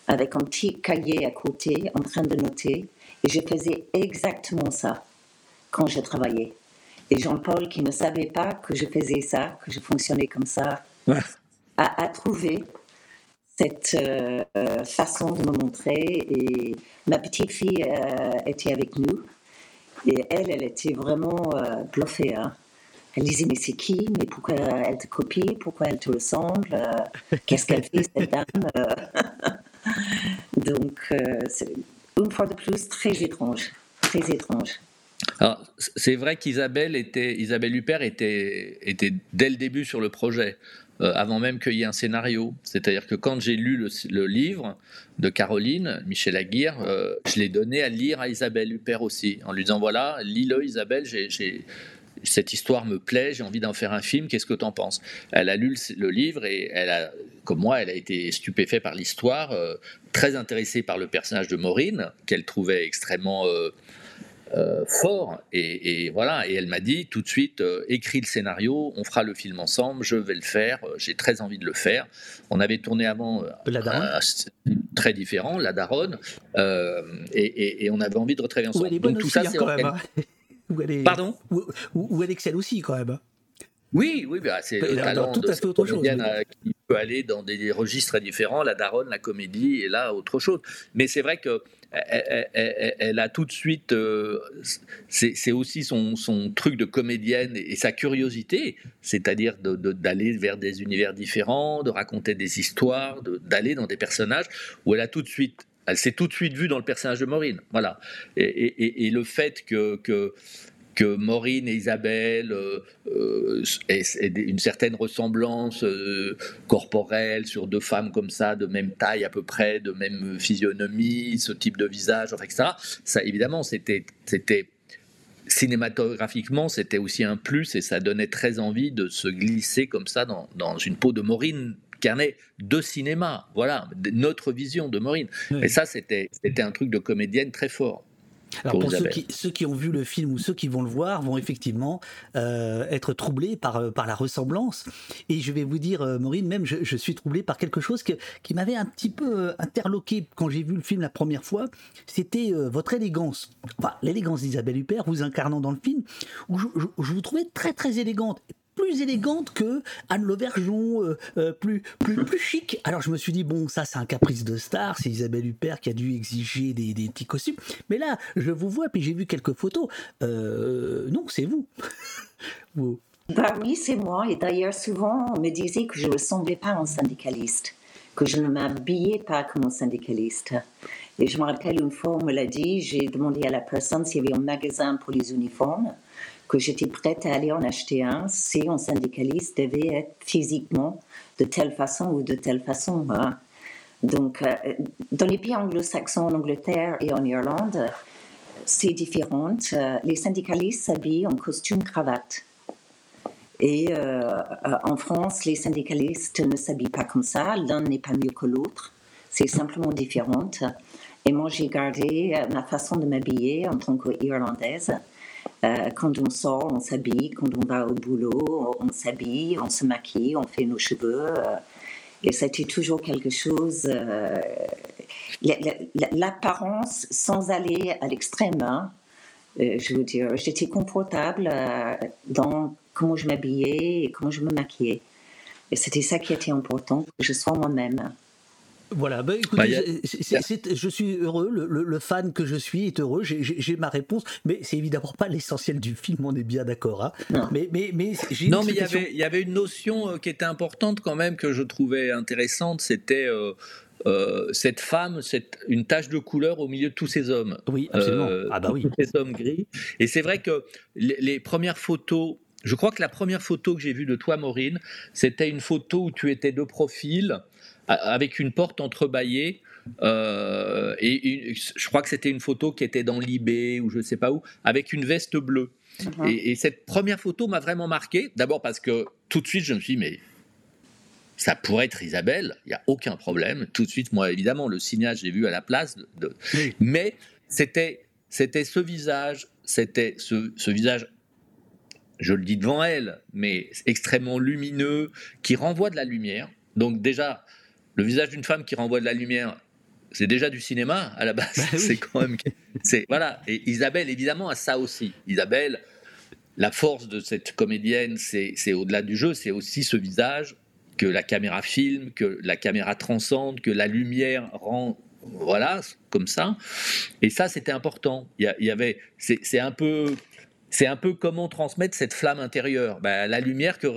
S3: avec un petit cahier à côté en train de noter. Et je faisais exactement ça quand je travaillais. Et Jean-Paul, qui ne savait pas que je faisais ça, que je fonctionnais comme ça, a, trouvé cette euh, façon de me montrer. Et ma petite fille euh, était avec nous. Et elle, elle était vraiment euh, bluffée. Hein. Elle disait, mais c'est qui? Mais pourquoi elle te copie? Pourquoi elle te ressemble? Qu'est-ce qu'elle fait, cette dame? Donc, c'est une fois de plus très étrange. Très étrange.
S2: Alors, c'est vrai qu'Isabelle était, Isabelle Huppert était, était dès le début sur le projet, euh, avant même qu'il y ait un scénario. C'est-à-dire que quand j'ai lu le, livre de Caroline, Michel Aguirre, euh, je l'ai donné à lire à Isabelle Huppert aussi, en lui disant voilà, lis-le Isabelle, cette histoire me plaît, j'ai envie d'en faire un film, qu'est-ce que tu en penses? Elle a lu le, livre et elle comme moi, elle a été stupéfaite par l'histoire, euh, très intéressée par le personnage de Maureen, qu'elle trouvait extrêmement fort. Et, voilà, et elle m'a dit tout de suite, euh, écris le scénario, on fera le film ensemble, je vais le faire, euh, j'ai très envie de le faire. On avait tourné avant
S1: la
S2: très différent, La Daronne, et, on avait envie de retravailler ensemble.
S1: Où Donc tout ça, hein, c'est quand même.
S2: Hein. Pardon?
S1: où, elle excelle aussi quand même. Hein.
S2: Oui, oui, bah, c'est le talent tout de cette comédienne qui peut aller dans des registres très différents, la daronne, la comédie, et là, autre chose. Mais c'est vrai que elle, a tout de suite, euh, c'est aussi son, truc de comédienne et, sa curiosité, c'est-à-dire d'aller vers des univers différents, de raconter des histoires, d'aller dans des personnages où elle a tout de suite, elle s'est tout de suite vue dans le personnage de Maureen, voilà. Et, le fait que Maureen et Isabelle euh, euh, aient, une certaine ressemblance euh, corporelle sur deux femmes comme ça, de même taille à peu près, de même physionomie, ce type de visage, enfin, etc. Ça, évidemment, c'était, cinématographiquement, c'était aussi un plus et ça donnait très envie de se glisser comme ça dans, dans une peau de Maureen carnet de cinéma, voilà, notre vision de Maureen. Et ça, c'était, c'était un truc de comédienne très fort.
S1: Alors pour, ceux, qui, ceux, qui, ont vu le film ou ceux qui vont le voir vont effectivement euh, être troublés par, euh, par la ressemblance. Et je vais vous dire, euh, Maureen, même je, suis troublé par quelque chose que, qui m'avait un petit peu interloqué quand j'ai vu le film la première fois. C'était votre élégance. Enfin, l'élégance d'Isabelle Huppert, vous incarnant dans le film, où je, je vous trouvais très très élégante plus élégante que Anne Lauvergeon, euh, euh, plus, plus, chic. Alors je me suis dit, bon, ça c'est un caprice de star, c'est Isabelle Huppert qui a dû exiger des, des petits costumes. Mais là, je vous vois, puis j'ai vu quelques photos. Euh, non, c'est vous.
S3: Bah oui, c'est moi. Et d'ailleurs, souvent, on me disait que je ne ressemblais pas à un syndicaliste, que je ne m'habillais pas comme un syndicaliste. Et je me rappelle une fois, on me l'a dit, j'ai demandé à la personne s'il y avait un magasin pour les uniformes que j'étais prête à aller en acheter un si un syndicaliste devait être physiquement de telle façon ou de telle façon. Hein. Donc, euh, dans les pays anglo-saxons, en Angleterre et en Irlande, c'est différent. Euh, les syndicalistes s'habillent en costume cravate. Et euh, en France, les syndicalistes ne s'habillent pas comme ça. L'un n'est pas mieux que l'autre. C'est simplement différent. Et moi, j'ai gardé ma façon de m'habiller en tant qu'Irlandaise. Euh, quand on sort, on s'habille. Quand on va au boulot, on s'habille, on se maquille, on fait nos cheveux. Euh, et c'était toujours quelque chose. Euh, l'apparence sans aller à l'extrême. Hein. je veux dire, j'étais confortable dans comment je m'habillais et comment je me maquillais. Et c'était ça qui était important, que je sois moi-même.
S1: Voilà, bah, écoutez, bah, je suis heureux, le, fan que je suis est heureux, j'ai ma réponse, mais c'est évidemment pas l'essentiel du film, on est bien d'accord. Hein. Mais, mais, mais
S2: non, mais il y, avait, une notion euh, qui était importante quand même, que je trouvais intéressante, c'était euh, euh, cette femme, c'est une tache de couleur au milieu de tous ces hommes.
S1: Oui, absolument. ah bah oui.
S2: Tous ces hommes gris. Et c'est vrai que les, premières photos je crois que la première photo que j'ai vue de toi, Maureen, c'était une photo où tu étais de profil, avec une porte entrebâillée. Euh, et je crois que c'était une photo qui était dans l'IB ou je ne sais pas où, avec une veste bleue. Mhm. et, cette première photo m'a vraiment marqué. D'abord parce que tout de suite, je me suis dit, mais ça pourrait être Isabelle, il n'y a aucun problème. Tout de suite, moi, évidemment, le signage, j'ai vu à la place. De, Mais c'était, c'était ce visage, c'était ce, ce visage je le dis devant elle, mais extrêmement lumineux, qui renvoie de la lumière. Donc déjà, le visage d'une femme qui renvoie de la lumière, c'est déjà du cinéma à la base. Bah c'est quand même, c'est voilà. Et Isabelle évidemment a ça aussi. Isabelle, la force de cette comédienne, c'est au-delà du jeu, c'est aussi ce visage que la caméra filme, que la caméra transcende, que la lumière rend voilà, comme ça. Et ça, c'était important. Il y, avait, c'est un peu c'est un peu comment transmettre cette flamme intérieure. Bah, la lumière, que,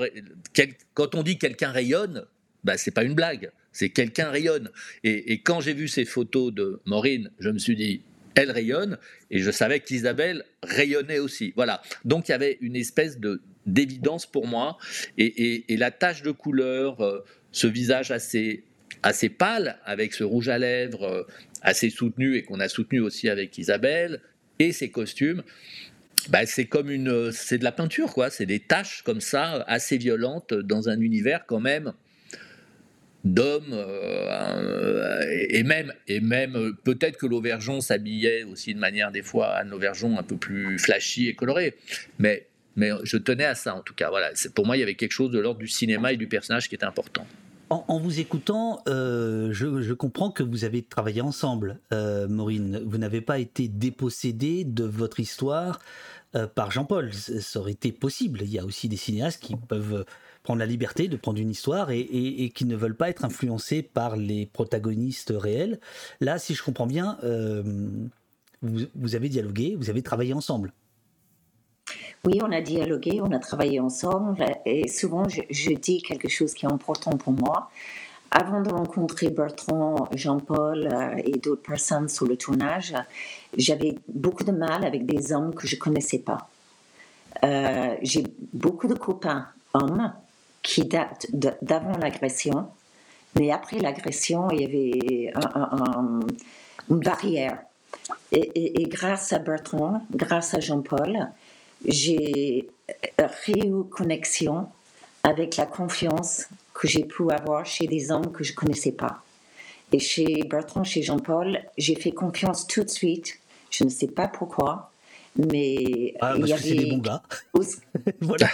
S2: quand on dit quelqu'un rayonne, bah, c'est pas une blague, c'est quelqu'un rayonne. Et, quand j'ai vu ces photos de Maureen, je me suis dit, elle rayonne, et je savais qu'Isabelle rayonnait aussi. Voilà. Donc il y avait une espèce de d'évidence pour moi, et, la tache de couleur, euh, ce visage assez assez pâle avec ce rouge à lèvres euh, assez soutenu et qu'on a soutenu aussi avec Isabelle et ses costumes bah, c'est comme une, c'est de la peinture, quoi. C'est des taches comme ça, assez violentes, dans un univers quand même d'hommes euh, et même et même peut-être que l'Auvergeon s'habillait aussi de manière des fois un Auvergeon un peu plus flashy et coloré, mais mais je tenais à ça en tout cas. Voilà, pour moi il y avait quelque chose de l'ordre du cinéma et du personnage qui était important.
S1: En, vous écoutant, euh, je, comprends que vous avez travaillé ensemble, euh, Maureen. Vous n'avez pas été dépossédé de votre histoire euh, par Jean-Paul. Ça aurait été possible. Il y a aussi des cinéastes qui peuvent prendre la liberté de prendre une histoire et, qui ne veulent pas être influencés par les protagonistes réels. Là, si je comprends bien, vous, avez dialogué, vous avez travaillé ensemble.
S3: Oui, on a dialogué, on a travaillé ensemble et souvent je, dis quelque chose qui est important pour moi. Avant de rencontrer Bertrand, Jean-Paul euh, et d'autres personnes sur le tournage, j'avais beaucoup de mal avec des hommes que je connaissais pas. Euh, j'ai beaucoup de copains hommes qui datent d'avant l'agression, mais après l'agression, il y avait une barrière. et, grâce à Bertrand, grâce à Jean-Paul, j'ai eu connexion avec la confiance que j'ai pu avoir chez des hommes que je connaissais pas. Et chez Bertrand, chez Jean-Paul, j'ai fait confiance tout de suite. Je ne sais pas pourquoi, mais
S1: ah, il y avait des bons gars.
S3: voilà.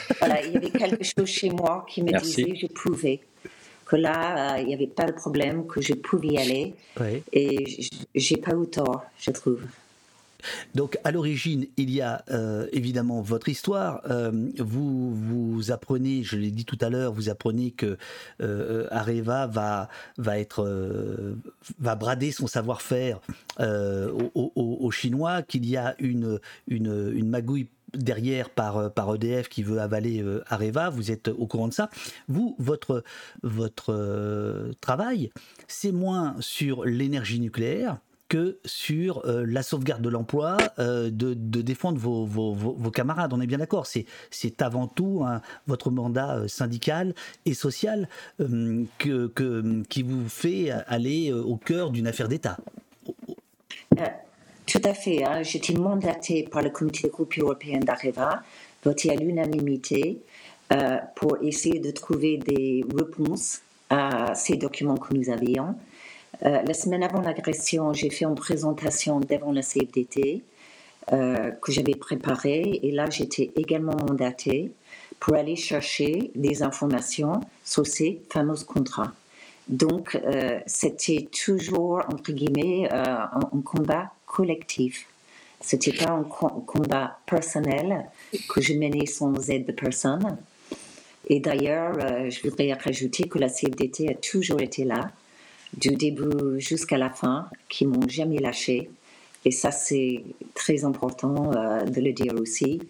S3: il y avait quelque chose chez moi qui me disait je pouvais que là euh, il n'y avait pas de problème, que je pouvais y aller. Et j'ai pas eu tort, je trouve.
S1: Donc à l'origine, il y a euh, évidemment votre histoire. Euh, vous vous apprenez, je l'ai dit tout à l'heure, vous apprenez que euh, Areva va va être va brader son savoir-faire aux, Chinois, qu'il y a une une, magouille derrière par, par EDF qui veut avaler Areva, vous êtes au courant de ça. Vous, votre, votre travail, c'est moins sur l'énergie nucléaire, que sur euh, la sauvegarde de l'emploi, euh, de, défendre vos, camarades. On est bien d'accord. C'est, avant tout votre mandat euh, syndical et social qui vous fait aller au cœur d'une affaire d'État.
S3: Tout à fait. Hein. J'étais mandatée par le comité de groupe européen d'Areva, voté à l'unanimité, pour essayer de trouver des réponses à ces documents que nous avions. Euh, la semaine avant l'agression, j'ai fait une présentation devant la CFDT euh, que j'avais préparée et là j'étais également mandatée pour aller chercher des informations sur ces fameux contrats. Donc euh, c'était toujours entre guillemets un, combat collectif. C'était pas un combat personnel que je menais sans aide de personne. Et d'ailleurs, je voudrais rajouter que la CFDT a toujours été là du début jusqu'à la fin, qui m'ont jamais lâché. Et ça, c'est très important euh, de le dire aussi,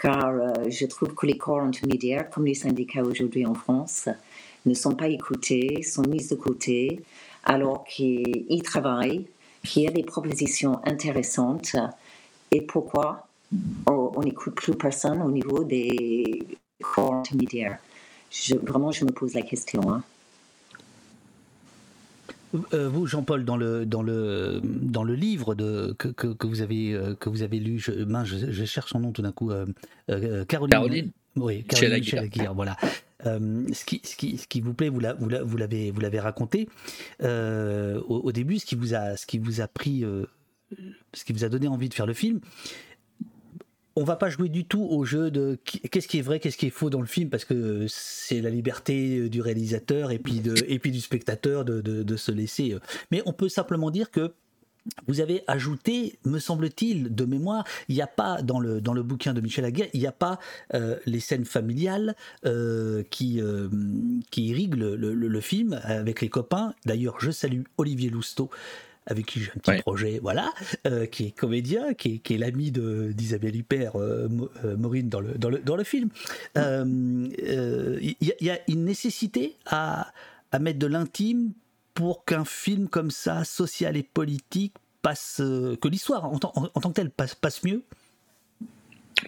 S3: car euh, je trouve que les corps intermédiaires, comme les syndicats aujourd'hui en France, ne sont pas écoutés, sont mis de côté. alors qu'il travaille, qu'il y a des propositions intéressantes. Et pourquoi on n'écoute plus personne au niveau des corps intermédiaires? Vraiment, je me pose la question. Hein.
S1: Euh, vous, Jean-Paul, dans le, dans, le, dans le livre de, que, que, vous avez, euh, que vous avez lu, je, je, cherche son nom tout d'un coup, euh, Caroline.
S2: Caroline.
S1: Oui, Caroline Chelaguir, voilà. ce, qui, ce, qui, ce qui vous plaît, vous l'avez vous l'avez raconté au, au, début, ce qui vous a, ce qui vous a pris, ce qui vous a donné envie de faire le film, on va pas jouer du tout au jeu de qu'est-ce qui est vrai, qu'est-ce qui est faux dans le film, parce que c'est la liberté du réalisateur et puis, de, et puis du spectateur de, se laisser. Euh. Mais on peut simplement dire que vous avez ajouté, me semble-t-il, de mémoire, il n'y a pas dans le, dans le bouquin de Michel Aguirre, il n'y a pas euh, les scènes familiales euh, qui, qui irriguent le, film avec les copains. D'ailleurs, je salue Olivier Lousteau avec qui j'ai un petit projet, voilà, euh, qui est comédien, qui est, l'ami d'Isabelle Huppert, euh, euh, Maureen, dans le, dans le, dans le film. Il y, a une nécessité à, à mettre de l'intime pour qu'un film comme ça, social et politique, passe, que l'histoire en, en, tant que telle passe, passe mieux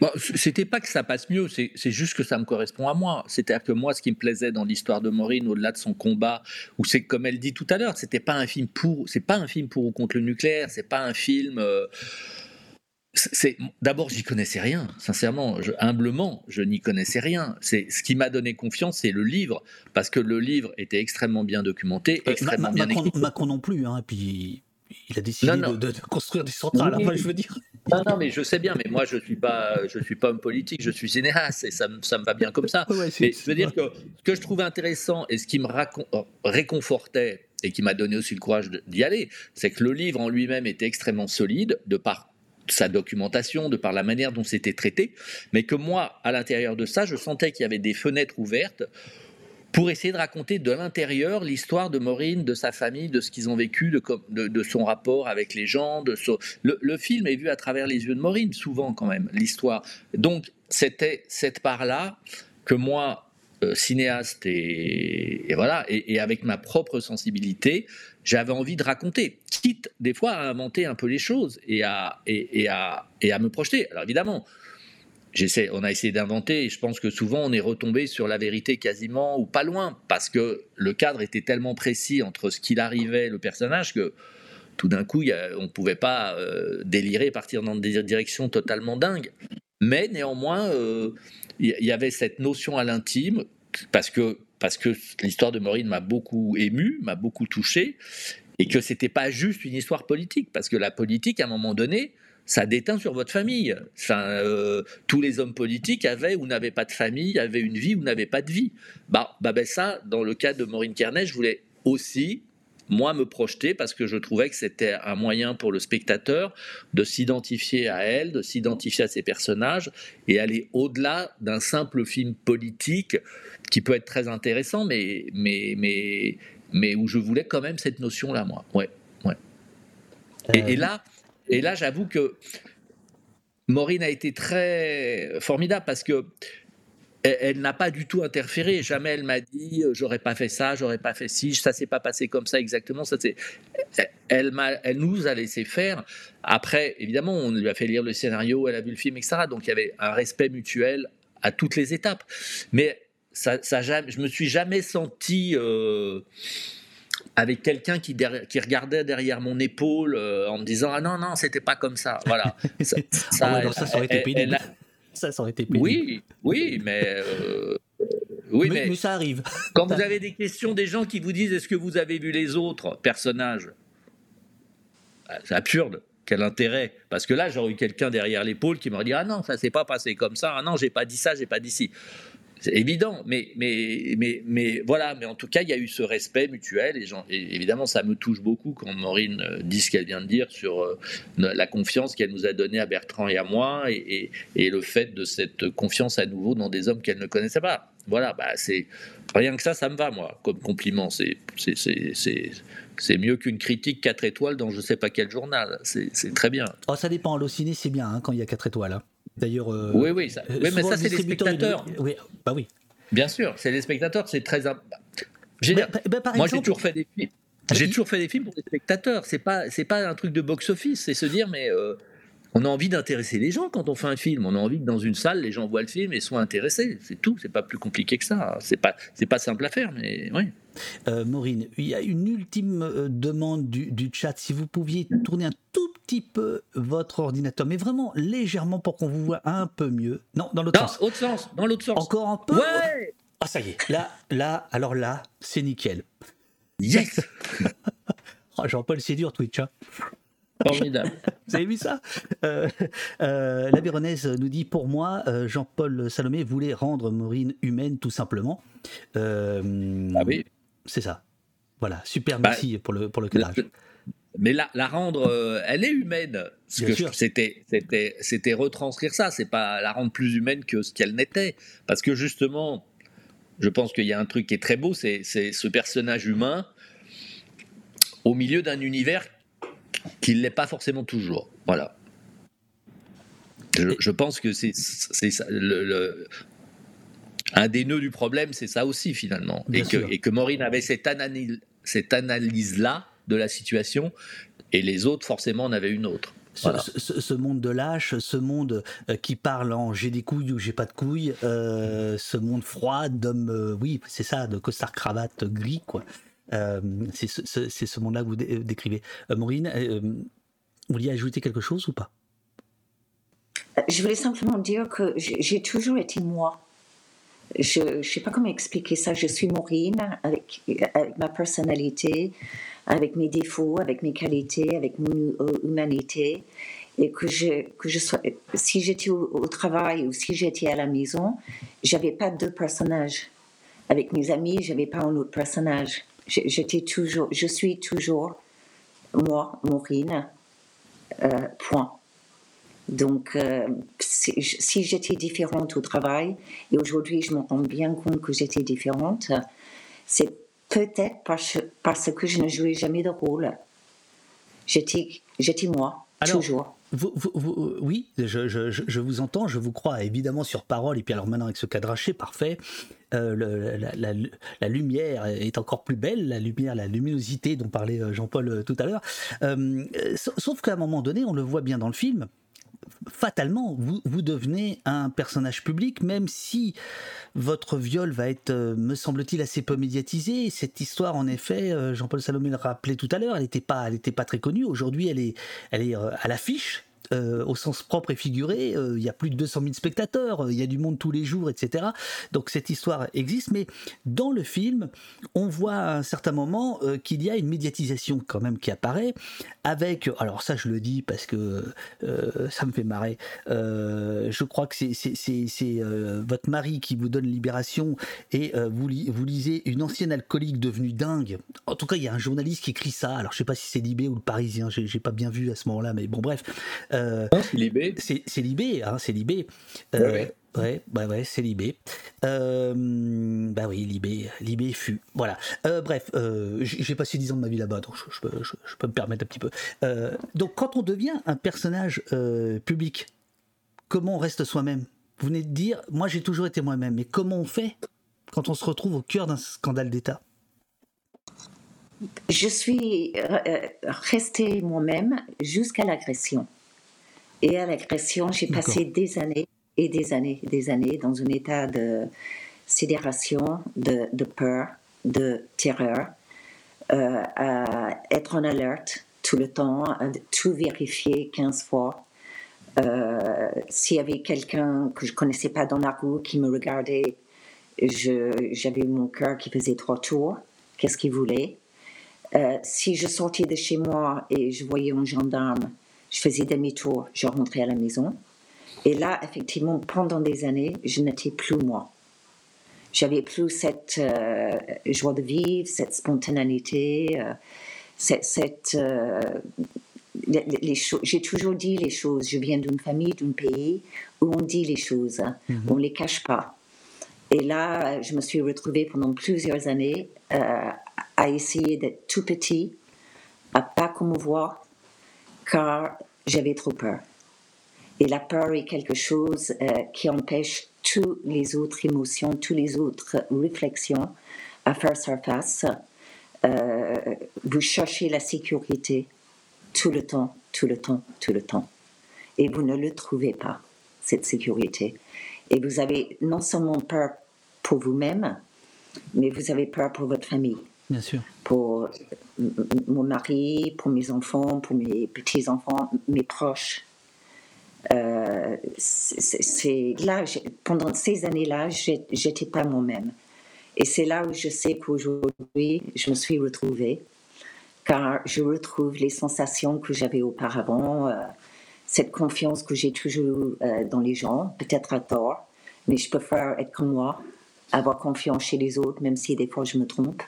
S2: Bon, c'était pas que ça passe mieux, c'est juste que ça me correspond à moi. C'est-à-dire que moi, ce qui me plaisait dans l'histoire de Maureen, au-delà de son combat, où c'est comme elle dit tout à l'heure, c'était pas un film pour, c'est pas un film pour ou contre le nucléaire, c'est pas un film. Euh, c'est d'abord j'y connaissais rien, sincèrement, humblement, je n'y connaissais rien. C'est ce qui m'a donné confiance, c'est le livre, parce que le livre était extrêmement bien documenté, euh, extrêmement bien
S1: écrit. Macron non plus, hein, puis il a décidé De, construire des centrales. je veux dire.
S2: Non, non, mais je sais bien, mais moi je suis pas, je suis pas homme politique, je suis cinéaste et ça, ça me va bien comme ça. mais je veux dire que ce que je trouvais intéressant et ce qui me euh, réconfortait et qui m'a donné aussi le courage d'y aller, c'est que le livre en lui-même était extrêmement solide de par sa documentation, de par la manière dont c'était traité, mais que moi, à l'intérieur de ça, je sentais qu'il y avait des fenêtres ouvertes pour essayer de raconter de l'intérieur l'histoire de Maureen, de sa famille, de ce qu'ils ont vécu, de, son rapport avec les gens. Le, film est vu à travers les yeux de Maureen, souvent quand même, l'histoire. Donc c'était cette part-là que moi, euh, cinéaste et, voilà, et, avec ma propre sensibilité, j'avais envie de raconter, quitte des fois à inventer un peu les choses et, à, et à me projeter. Alors évidemment, on a essayé d'inventer et je pense que souvent on est retombé sur la vérité quasiment ou pas loin parce que le cadre était tellement précis entre ce qu'il arrivait, le personnage, que tout d'un coup on ne pouvait pas euh, délirer, partir dans des directions totalement dingues. Mais néanmoins, euh, il y, avait cette notion à l'intime parce que, l'histoire de Maureen m'a beaucoup ému, m'a beaucoup touché et que c'était pas juste une histoire politique parce que la politique, à un moment donné, ça déteint sur votre famille. Enfin, euh, tous les hommes politiques avaient ou n'avaient pas de famille, avaient une vie ou n'avaient pas de vie. Bah, bah ben ça, dans le cas de Maureen Kernet, je voulais aussi moi me projeter parce que je trouvais que c'était un moyen pour le spectateur de s'identifier à elle, de s'identifier à ses personnages et aller au-delà d'un simple film politique qui peut être très intéressant, mais, mais, mais, mais où je voulais quand même cette notion-là, moi. Ouais, ouais. et euh, là, et là, j'avoue que Maureen a été très formidable parce que elle, n'a pas du tout interféré. Jamais elle m'a dit euh, j'aurais pas fait ça, j'aurais pas fait ci, ça s'est pas passé comme ça exactement. Ça elle, elle nous a laissé faire. Après, évidemment, on lui a fait lire le scénario, elle a vu le film, etc. Donc il y avait un respect mutuel à toutes les étapes. Mais ça, ça je me suis jamais senti euh, avec quelqu'un qui, qui, regardait derrière mon épaule euh, en me disant ah non non c'était pas comme ça. Voilà.
S1: Ça, ça, ça, aurait été pénible. ça, ça aurait été pénible.
S2: oui oui mais euh, oui
S1: mais, mais, ça arrive.
S2: quand vous avez des questions des gens qui vous disent est-ce que vous avez vu les autres personnages? C'est absurde. Quel intérêt. Parce que là, j'aurais eu quelqu'un derrière l'épaule qui m'aurait dit Ah non, ça s'est pas passé comme ça. Ah non, j'ai pas dit ça, j'ai pas dit ci. C'est évident, mais, mais, mais, mais voilà, mais en tout cas, il y a eu ce respect mutuel, et, évidemment, ça me touche beaucoup quand Maureen euh, dit ce qu'elle vient de dire sur euh, la confiance qu'elle nous a donnée à Bertrand et à moi, et, le fait de cette confiance à nouveau dans des hommes qu'elle ne connaissait pas. Voilà, bah, c'est rien que ça, ça me va, moi, comme compliment. C'est c'est mieux qu'une critique 4 étoiles dans je sais pas quel journal. C'est très bien.
S1: Oh, ça dépend. Allociné, c'est bien hein, quand il y a 4 étoiles. Hein. D'ailleurs. Euh,
S2: oui, oui, oui mais ça, c'est les spectateurs.
S1: Oui, bah oui.
S2: Bien sûr, c'est les spectateurs, c'est très. Bah, bah, bah, moi, j'ai toujours fait des films. J'ai toujours fait des films pour les spectateurs. C'est pas, c'est pas un truc de box-office. C'est se dire, mais euh, on a envie d'intéresser les gens quand on fait un film. On a envie que dans une salle, les gens voient le film et soient intéressés. C'est tout. C'est pas plus compliqué que ça. C'est pas, c'est pas simple à faire, mais oui.
S1: Euh, Maureen, il y a une ultime euh, demande du, du, chat. Si vous pouviez tourner un tout petit peu votre ordinateur, mais vraiment légèrement pour qu'on vous voit un peu mieux. Non, dans l'autre sens.
S2: Autre sens. Dans l'autre sens.
S1: Encore un peu.
S2: Ouais.
S1: Ah ça y est. Là, là, alors là, c'est nickel.
S2: Yes.
S1: oh, Jean-Paul, c'est dur Twitch. Hein
S2: Formidable.
S1: Vous avez vu ça? Euh, euh, La Véronèse nous dit Pour moi, euh, Jean-Paul Salomé voulait rendre Maureen humaine, tout simplement.
S2: Ah oui.
S1: C'est ça. Voilà, super, merci bah, pour le, pour le cadrage.
S2: Mais la, la rendre, euh, elle est humaine. C'était, retranscrire ça. C'est pas la rendre plus humaine que ce qu'elle n'était. Parce que justement, je pense qu'il y a un truc qui est très beau, c'est, ce personnage humain au milieu d'un univers qui ne l'est pas forcément toujours. Voilà. Je, je pense que c'est, c'est ça, le, le, un des nœuds du problème, c'est ça aussi finalement. et que, et que, Maureen avait cette analyse, cette analyse-là de la situation, et les autres forcément en avaient une autre.
S1: Voilà. Ce, ce, ce, monde de lâche, ce monde euh, qui parle en j'ai des couilles ou j'ai pas de couilles, euh, ce monde froid d'hommes, euh, oui, c'est ça, de costard cravate gris, quoi. Euh, c'est ce, ce monde-là que vous dé décrivez. Maureen, vous vouliez ajouter quelque chose ou pas?
S3: Je voulais simplement dire que j'ai toujours été moi je ne sais pas comment expliquer ça. Je suis Maureen avec, ma personnalité, avec mes défauts, avec mes qualités, avec mon humanité. Et que je, que je sois, si j'étais au, au, travail ou si j'étais à la maison, j'avais pas deux personnages. Avec mes amis, j'avais pas un autre personnage. J'étais toujours, je suis toujours moi, Maureen. Euh, point. Donc, euh, si, j'étais différente au travail, et aujourd'hui je me rends bien compte que j'étais différente, c'est peut-être parce, parce, que je ne jouais jamais de rôle. J'étais moi,
S1: alors,
S3: toujours.
S1: Vous, vous, vous, oui, je, je, je, vous entends, je vous crois évidemment sur parole, et puis alors maintenant avec ce cadraché, parfait. Euh, le, la, la, la, lumière est encore plus belle, la lumière, la luminosité dont parlait euh, Jean-Paul tout à l'heure. Euh, sauf qu'à un moment donné, on le voit bien dans le film, fatalement, vous, devenez un personnage public, même si votre viol va être, euh, me semble-t-il, assez peu médiatisé. Cette histoire, en effet, euh, Jean-Paul Salomé le rappelait tout à l'heure, elle n'était pas, pas très connue. Aujourd'hui, elle est, elle est euh, à l'affiche. Euh, au sens propre et figuré, il euh, y a plus de 200 000 spectateurs, il y a du monde tous les jours, etc. Donc cette histoire existe, mais dans le film, on voit à un certain moment euh, qu'il y a une médiatisation quand même qui apparaît, avec, alors ça je le dis parce que ça me fait marrer, je crois que c'est votre mari qui vous donne libération et vous, vous lisez une ancienne alcoolique devenue dingue. En tout cas, il y a un journaliste qui écrit ça, alors je sais pas si c'est Libé ou le Parisien, j'ai pas bien vu à ce moment-là, mais bon bref.
S2: Euh, c'est Libé.
S1: C'est Libé, hein, c'est Libé. Euh, ouais. Ouais, bah ouais, c'est Libé. Euh, bah oui, Libé, Libé fut. Voilà. Euh, bref, euh, j'ai passé 10 ans de ma vie là-bas, donc je, je, peux, je, je, peux, me permettre un petit peu. Euh, donc quand on devient un personnage euh, public, comment on reste soi-même? Vous venez de dire, moi j'ai toujours été moi-même, mais comment on fait quand on se retrouve au cœur d'un scandale d'État?
S3: Je suis restée moi-même jusqu'à l'agression. Et à l'agression, j'ai passé des années et des années et des années dans un état de sidération, de, de peur, de terreur, euh, à être en alerte tout le temps, à tout vérifier 15 fois. Euh, S'il y avait quelqu'un que je ne connaissais pas dans la rue qui me regardait, j'avais mon cœur qui faisait trois tours. Qu'est-ce qu'il voulait? Euh, Si je sortais de chez moi et je voyais un gendarme, je faisais demi-tour, je rentrais à la maison. Et là, effectivement, pendant des années, je n'étais plus moi. J'avais plus cette euh, joie de vivre, cette spontanéité, euh, cette, cette euh, les, les j'ai toujours dit les choses. Je viens d'une famille, d'un pays où on dit les choses, mm -hmm. on les cache pas. Et là, je me suis retrouvée pendant plusieurs années à essayer d'être tout petit, à pas qu'on me voit, car j'avais trop peur. Et la peur est quelque chose euh, qui empêche toutes les autres émotions, toutes les autres réflexions à faire surface. euh, vous cherchez la sécurité tout le temps, tout le temps, tout le temps. Et vous ne le trouvez pas, cette sécurité. Et vous avez non seulement peur pour vous-même, mais vous avez peur pour votre famille.
S1: Bien sûr.
S3: Pour mon mari, pour mes enfants, pour mes petits-enfants, mes proches. Euh, c'est là, pendant ces années-là, j'étais pas moi-même. Et c'est là où je sais qu'aujourd'hui, je me suis retrouvée, car je retrouve les sensations que j'avais auparavant, euh, cette confiance que j'ai toujours euh, dans les gens, peut-être à tort, mais je préfère être comme moi, avoir confiance chez les autres, même si des fois je me trompe,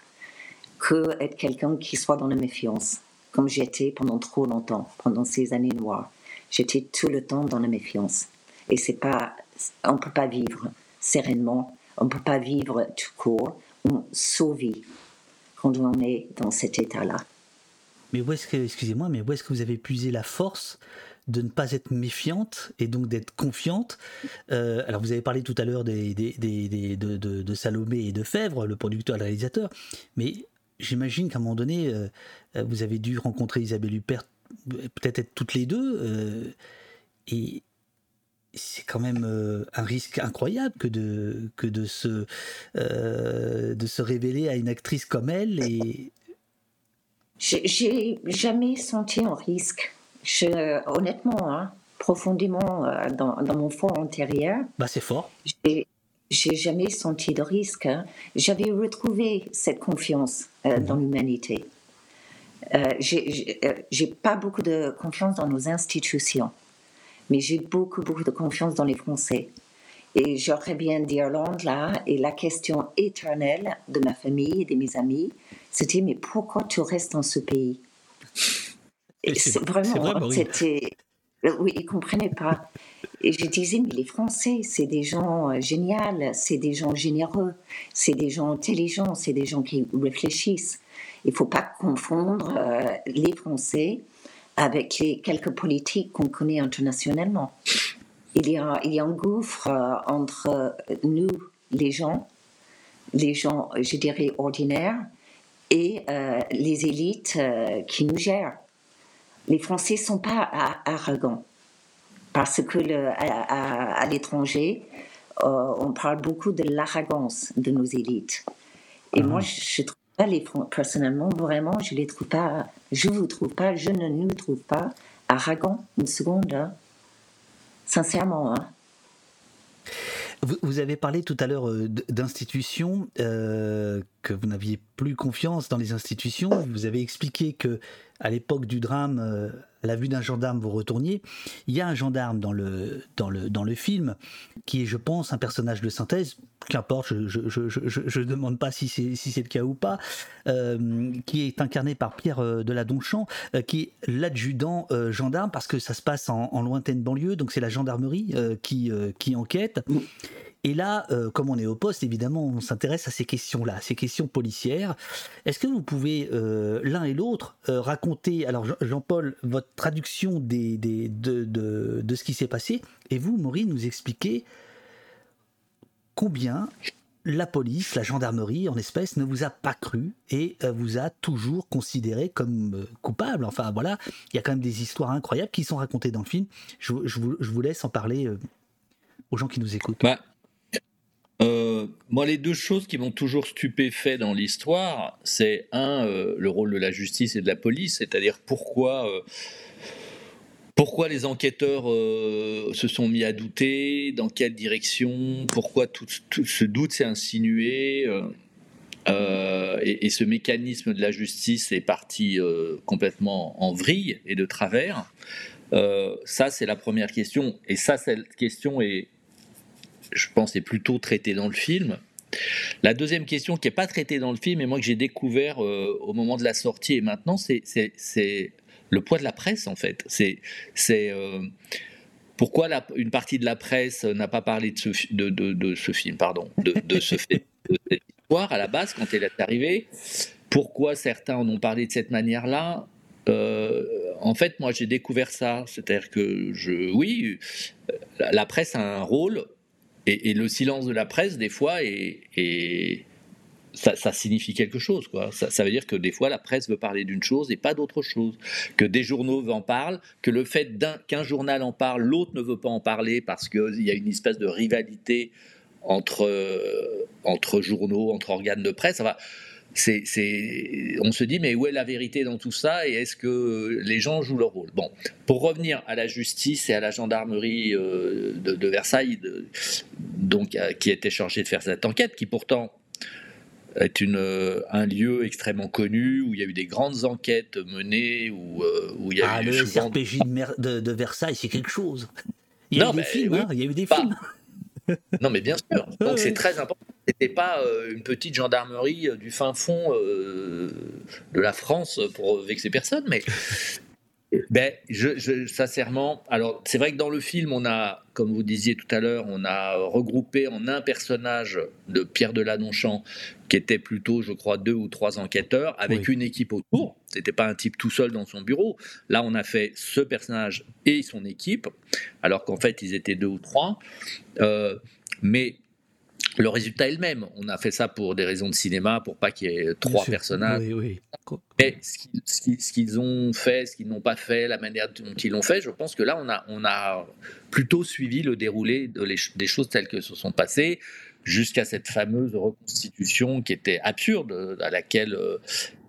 S3: que être quelqu'un qui soit dans la méfiance, comme j'étais pendant trop longtemps, pendant ces années noires. J'étais tout le temps dans la méfiance. Et c'est pas, on peut pas vivre sereinement, on peut pas vivre tout court, on survit quand on est dans cet état-là.
S1: Mais où est-ce que, excusez-moi, mais où est-ce que vous avez puisé la force de ne pas être méfiante et donc d'être confiante? Euh, alors vous avez parlé tout à l'heure des, de, Salomé et de Fèvre, le producteur et le réalisateur, mais j'imagine qu'à un moment donné, euh, vous avez dû rencontrer Isabelle Huppert peut-être être toutes les deux. Euh, et c'est quand même euh, un risque incroyable que de, que de, se, euh, de se révéler à une actrice comme elle. Et...
S3: J'ai jamais senti un risque. Je, honnêtement, hein, profondément dans, dans, mon fond intérieur.
S1: Bah, c'est fort.
S3: J'ai jamais senti de risque. Hein. J'avais retrouvé cette confiance mhm. dans l'humanité. Euh, euh, j'ai pas beaucoup de confiance dans nos institutions, mais j'ai beaucoup, beaucoup de confiance dans les Français. Et j'aurais bien d'Irlande là, et la question éternelle de ma famille et de mes amis, c'était mais pourquoi tu restes dans ce pays? C'est vraiment, c'était, oui, ils comprenaient pas. Et je disais, mais les Français, c'est des gens euh, géniaux, c'est des gens généreux, c'est des gens intelligents, c'est des gens qui réfléchissent. Il ne faut pas confondre euh, les Français avec les quelques politiques qu'on connaît internationalement. Il y a, un gouffre euh, entre nous, les gens, les gens, je dirais, ordinaires, et euh, les élites qui nous gèrent. Les Français ne sont pas arrogants, parce que le, à, l'étranger, on parle beaucoup de l'arrogance de nos élites. Et moi, mhm. je trouve les, personnellement, vraiment, je les trouve pas, je vous trouve pas, je ne nous trouve pas arrogants, une seconde, hein. sincèrement. Hein.
S1: Vous, avez parlé tout à l'heure euh, d'institutions, euh, que vous n'aviez plus confiance dans les institutions. Vous avez expliqué que à l'époque du drame, euh, à la vue d'un gendarme, vous retourniez. Il y a un gendarme dans le, dans le, dans le film qui est, je pense, un personnage de synthèse, qu'importe, je ne demande pas si c'est si le cas ou pas, qui est incarné par Pierre de la Donchamp, qui est l'adjudant gendarme, parce que ça se passe en, en lointaine banlieue, donc c'est la gendarmerie qui, qui enquête. Et là, euh, comme on est au poste, évidemment, on s'intéresse à ces questions-là, ces questions policières. Est-ce que vous pouvez, euh, l'un et l'autre, euh, raconter, alors Jean-Paul, votre traduction de, ce qui s'est passé, et vous, Maureen, nous expliquer combien la police, la gendarmerie en espèce, ne vous a pas cru et vous a toujours considéré comme coupable. Enfin voilà, il y a quand même des histoires incroyables qui sont racontées dans le film. Je, vous, laisse en parler aux gens qui nous écoutent.
S2: Bah, euh, moi, les deux choses qui m'ont toujours stupéfait dans l'histoire, c'est un, euh, le rôle de la justice et de la police, c'est-à-dire pourquoi, euh, pourquoi les enquêteurs se sont mis à douter, dans quelle direction, pourquoi tout, ce doute s'est insinué. Et, et, ce mécanisme de la justice est parti complètement en vrille et de travers. ça, c'est la première question. Et ça, cette question est, je pense, est plutôt traité dans le film. La deuxième question qui n'est pas traitée dans le film, et moi que j'ai découvert euh, au moment de la sortie et maintenant, c'est le poids de la presse, en fait. C'est euh, pourquoi une partie de la presse n'a pas parlé de ce, film, pardon, de, ce fait, cette histoire à la base quand elle est arrivée? Pourquoi certains en ont parlé de cette manière-là? Euh, en fait, moi, j'ai découvert ça. C'est-à-dire que, je, oui, la presse a un rôle et, le silence de la presse, des fois, est, ça, signifie quelque chose. Quoi. Ça, veut dire que des fois, la presse veut parler d'une chose et pas d'autre chose. Que des journaux en parlent, que le fait qu'un journal en parle, l'autre ne veut pas en parler parce qu'il y a une espèce de rivalité entre, entre journaux, entre organes de presse. Enfin, c'est, on se dit, mais où est la vérité dans tout ça et est-ce que les gens jouent leur rôle? Bon, pour revenir à la justice et à la gendarmerie euh, de, Versailles, donc, euh, qui était chargée de faire cette enquête, qui pourtant est une, euh, un lieu extrêmement connu où il y a eu des grandes enquêtes menées où, euh, où il y a
S1: ah,
S2: eu
S1: le SRPJ de, de, Versailles c'est quelque chose. Il y a eu des films hein, il y a eu des films.
S2: Non mais bien sûr. Donc c'est très important c'était pas euh, une petite gendarmerie du fin fond de la France pour vexer personne mais ben, je, je, sincèrement, alors c'est vrai que dans le film, on a, comme vous disiez tout à l'heure, on a regroupé en un personnage de Pierre Deladonchamp, qui était plutôt, je crois, deux ou trois enquêteurs, avec une équipe autour. C'était pas un type tout seul dans son bureau. Là, on a fait ce personnage et son équipe, alors qu'en fait, ils étaient deux ou trois. Euh, mais le résultat est le même. On a fait ça pour des raisons de cinéma, pour pas qu'il y ait trois personnages. Mais ce qu'ils ont fait, ce qu'ils n'ont pas fait, la manière dont ils l'ont fait, je pense que là, on a, on a plutôt suivi le déroulé des choses telles que se sont passées jusqu'à cette fameuse reconstitution qui était absurde, à laquelle euh,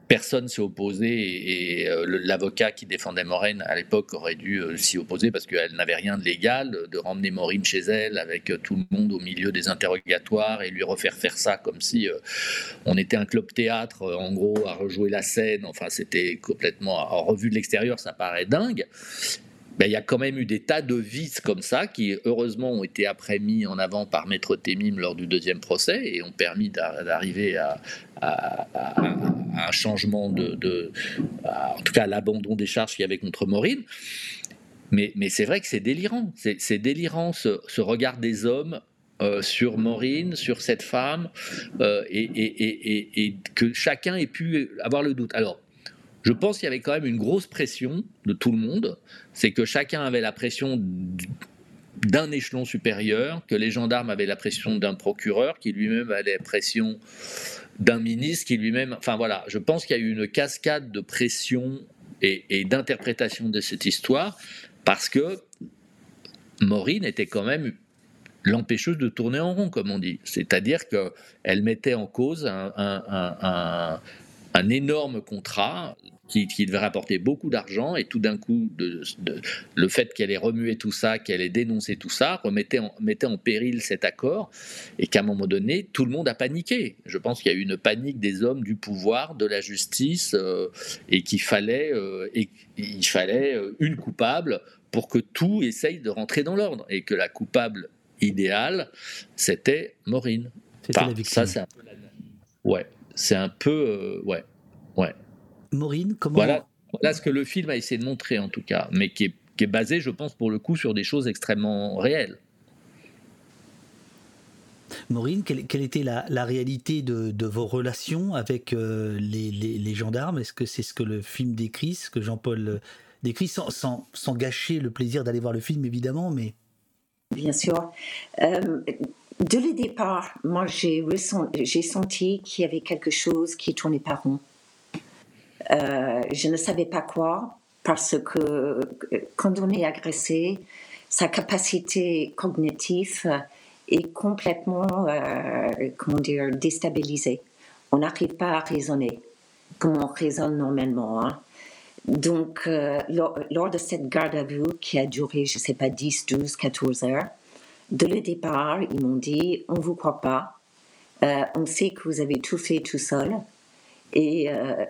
S2: personne s'est opposé et, euh, l'avocat qui défendait Maureen à l'époque aurait dû euh, s'y opposer parce qu'elle n'avait rien de légal de ramener Maureen chez elle avec euh, tout le monde au milieu des interrogatoires et lui refaire faire ça comme si on était un club théâtre en gros à rejouer la scène. Enfin c'était complètement en revue de l'extérieur ça paraît dingue. Ben, il y a quand même eu des tas de vices comme ça qui, heureusement, ont été après mis en avant par Maître Témim lors du deuxième procès et ont permis d'arriver à, un changement de, en tout cas l'abandon des charges qu'il y avait contre Maureen. Mais, mais c'est vrai que c'est délirant. C'est délirant ce, regard des hommes euh, sur Maureen, sur cette femme, euh, et, et, que chacun ait pu avoir le doute. Alors, je pense qu'il y avait quand même une grosse pression de tout le monde. C'est que chacun avait la pression d'un échelon supérieur, que les gendarmes avaient la pression d'un procureur, qui lui-même avait la pression d'un ministre, qui lui-même... Enfin voilà, je pense qu'il y a eu une cascade de pression et, d'interprétation de cette histoire, parce que Maureen était quand même l'empêcheuse de tourner en rond, comme on dit. C'est-à-dire qu'elle mettait en cause un, énorme contrat qui, devait rapporter beaucoup d'argent, et tout d'un coup, de, le fait qu'elle ait remué tout ça, qu'elle ait dénoncé tout ça, remettait en, mettait en péril cet accord, et qu'à un moment donné, tout le monde a paniqué. Je pense qu'il y a eu une panique des hommes du pouvoir, de la justice, euh, et qu'il fallait, euh, et, il fallait euh, une coupable pour que tout essaye de rentrer dans l'ordre, et que la coupable idéale, c'était Maureen.
S1: Enfin, ça,
S2: c'est un peu Ouais, c'est un peu... ouais, ouais.
S1: Maureen, comment.
S2: Voilà, voilà ce que le film a essayé de montrer, en tout cas, mais qui est, basé, je pense, pour le coup, sur des choses extrêmement réelles.
S1: Maureen, quelle, était la, réalité de, vos relations avec euh, les, gendarmes? Est-ce que c'est ce que le film décrit, ce que Jean-Paul euh, décrit, sans, sans, gâcher le plaisir d'aller voir le film, évidemment, mais...
S3: Bien sûr. Euh, dès le départ, moi, j'ai senti qu'il y avait quelque chose qui tournait pas rond. Euh, je ne savais pas quoi parce que quand on est agressé, sa capacité cognitive est complètement, euh, comment dire, déstabilisée. On n'arrive pas à raisonner comme on raisonne normalement. Hein. Donc, euh, lors, de cette garde à vue qui a duré, je ne sais pas, 10, 12, 14 heures, de le départ, ils m'ont dit, on ne vous croit pas, on sait que vous avez tout fait tout seul, euh,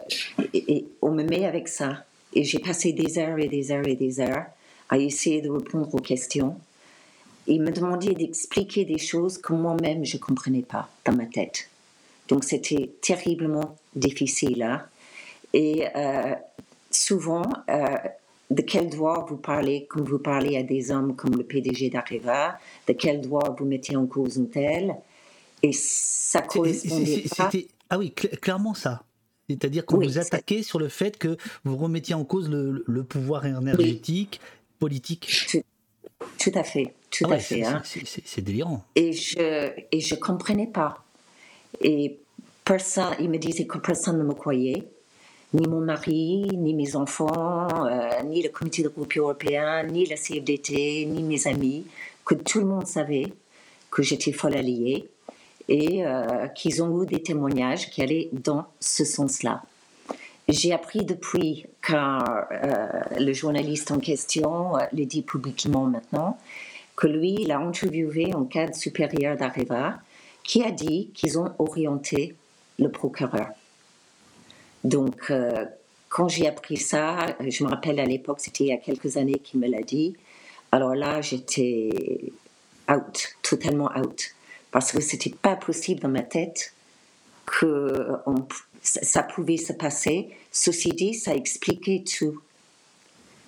S3: et, on me met avec ça. Et j'ai passé des heures et des heures et des heures à essayer de répondre aux questions. Il me demandait d'expliquer des choses que moi-même je ne comprenais pas dans ma tête. Donc c'était terriblement difficile. Hein. Et euh, souvent, euh, de quel droit vous parlez comme vous parlez à des hommes comme le PDG d'Areva, de quel droit vous mettez en cause un tel? Et ça correspondait pas.
S1: Ah oui, clairement ça. C'est-à-dire qu'on vous attaquait sur le fait que vous remettiez en cause le, pouvoir énergétique, politique.
S3: Tout, à fait, tout ah à fait.
S1: Hein. C'est délirant.
S3: Et je et je comprenais pas. Et personne, il me disait que personne ne me croyait, ni mon mari, ni mes enfants, euh, ni le comité de groupe européen, ni la CFDT, ni mes amis, que tout le monde savait que j'étais folle alliée et euh, qu'ils ont eu des témoignages qui allaient dans ce sens-là. J'ai appris depuis, car euh, le journaliste en question le dit publiquement maintenant, que lui, il a interviewé un cadre supérieur d'Areva qui a dit qu'ils ont orienté le procureur. Donc, euh, quand j'ai appris ça, je me rappelle à l'époque, c'était il y a quelques années qu'il me l'a dit. Alors là, j'étais out, totalement out, parce que c'était pas possible dans ma tête que ça pouvait se passer. Ceci dit, ça expliquait tout.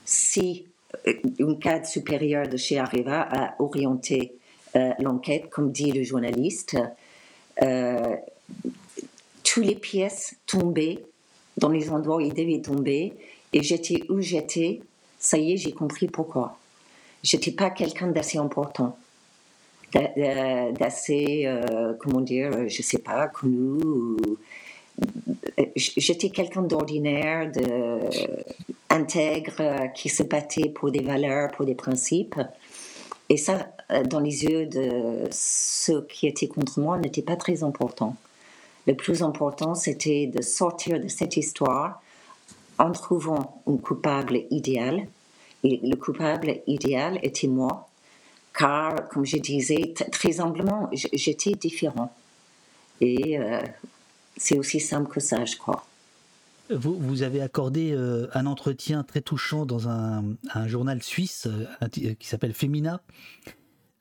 S3: Si euh, une cadre supérieure de chez Arriva a orienté euh, l'enquête, comme dit le journaliste, toutes les pièces tombaient dans les endroits où ils devaient tomber et j'étais où j'étais. Ça y est, j'ai compris pourquoi. J'étais pas quelqu'un d'assez important, d'assez, euh, comment dire, je sais pas, connu. J'étais quelqu'un d'ordinaire, de intègre, qui se battait pour des valeurs, pour des principes. Et ça, euh, dans les yeux de ceux qui étaient contre moi, n'était pas très important. Le plus important, c'était de sortir de cette histoire en trouvant un coupable idéal. Et le coupable idéal était moi, car, comme je disais très humblement, j'étais différent. Et euh, c'est aussi simple que ça, je crois.
S1: Vous, vous avez accordé euh, un entretien très touchant dans un, journal suisse euh, qui s'appelle Femina.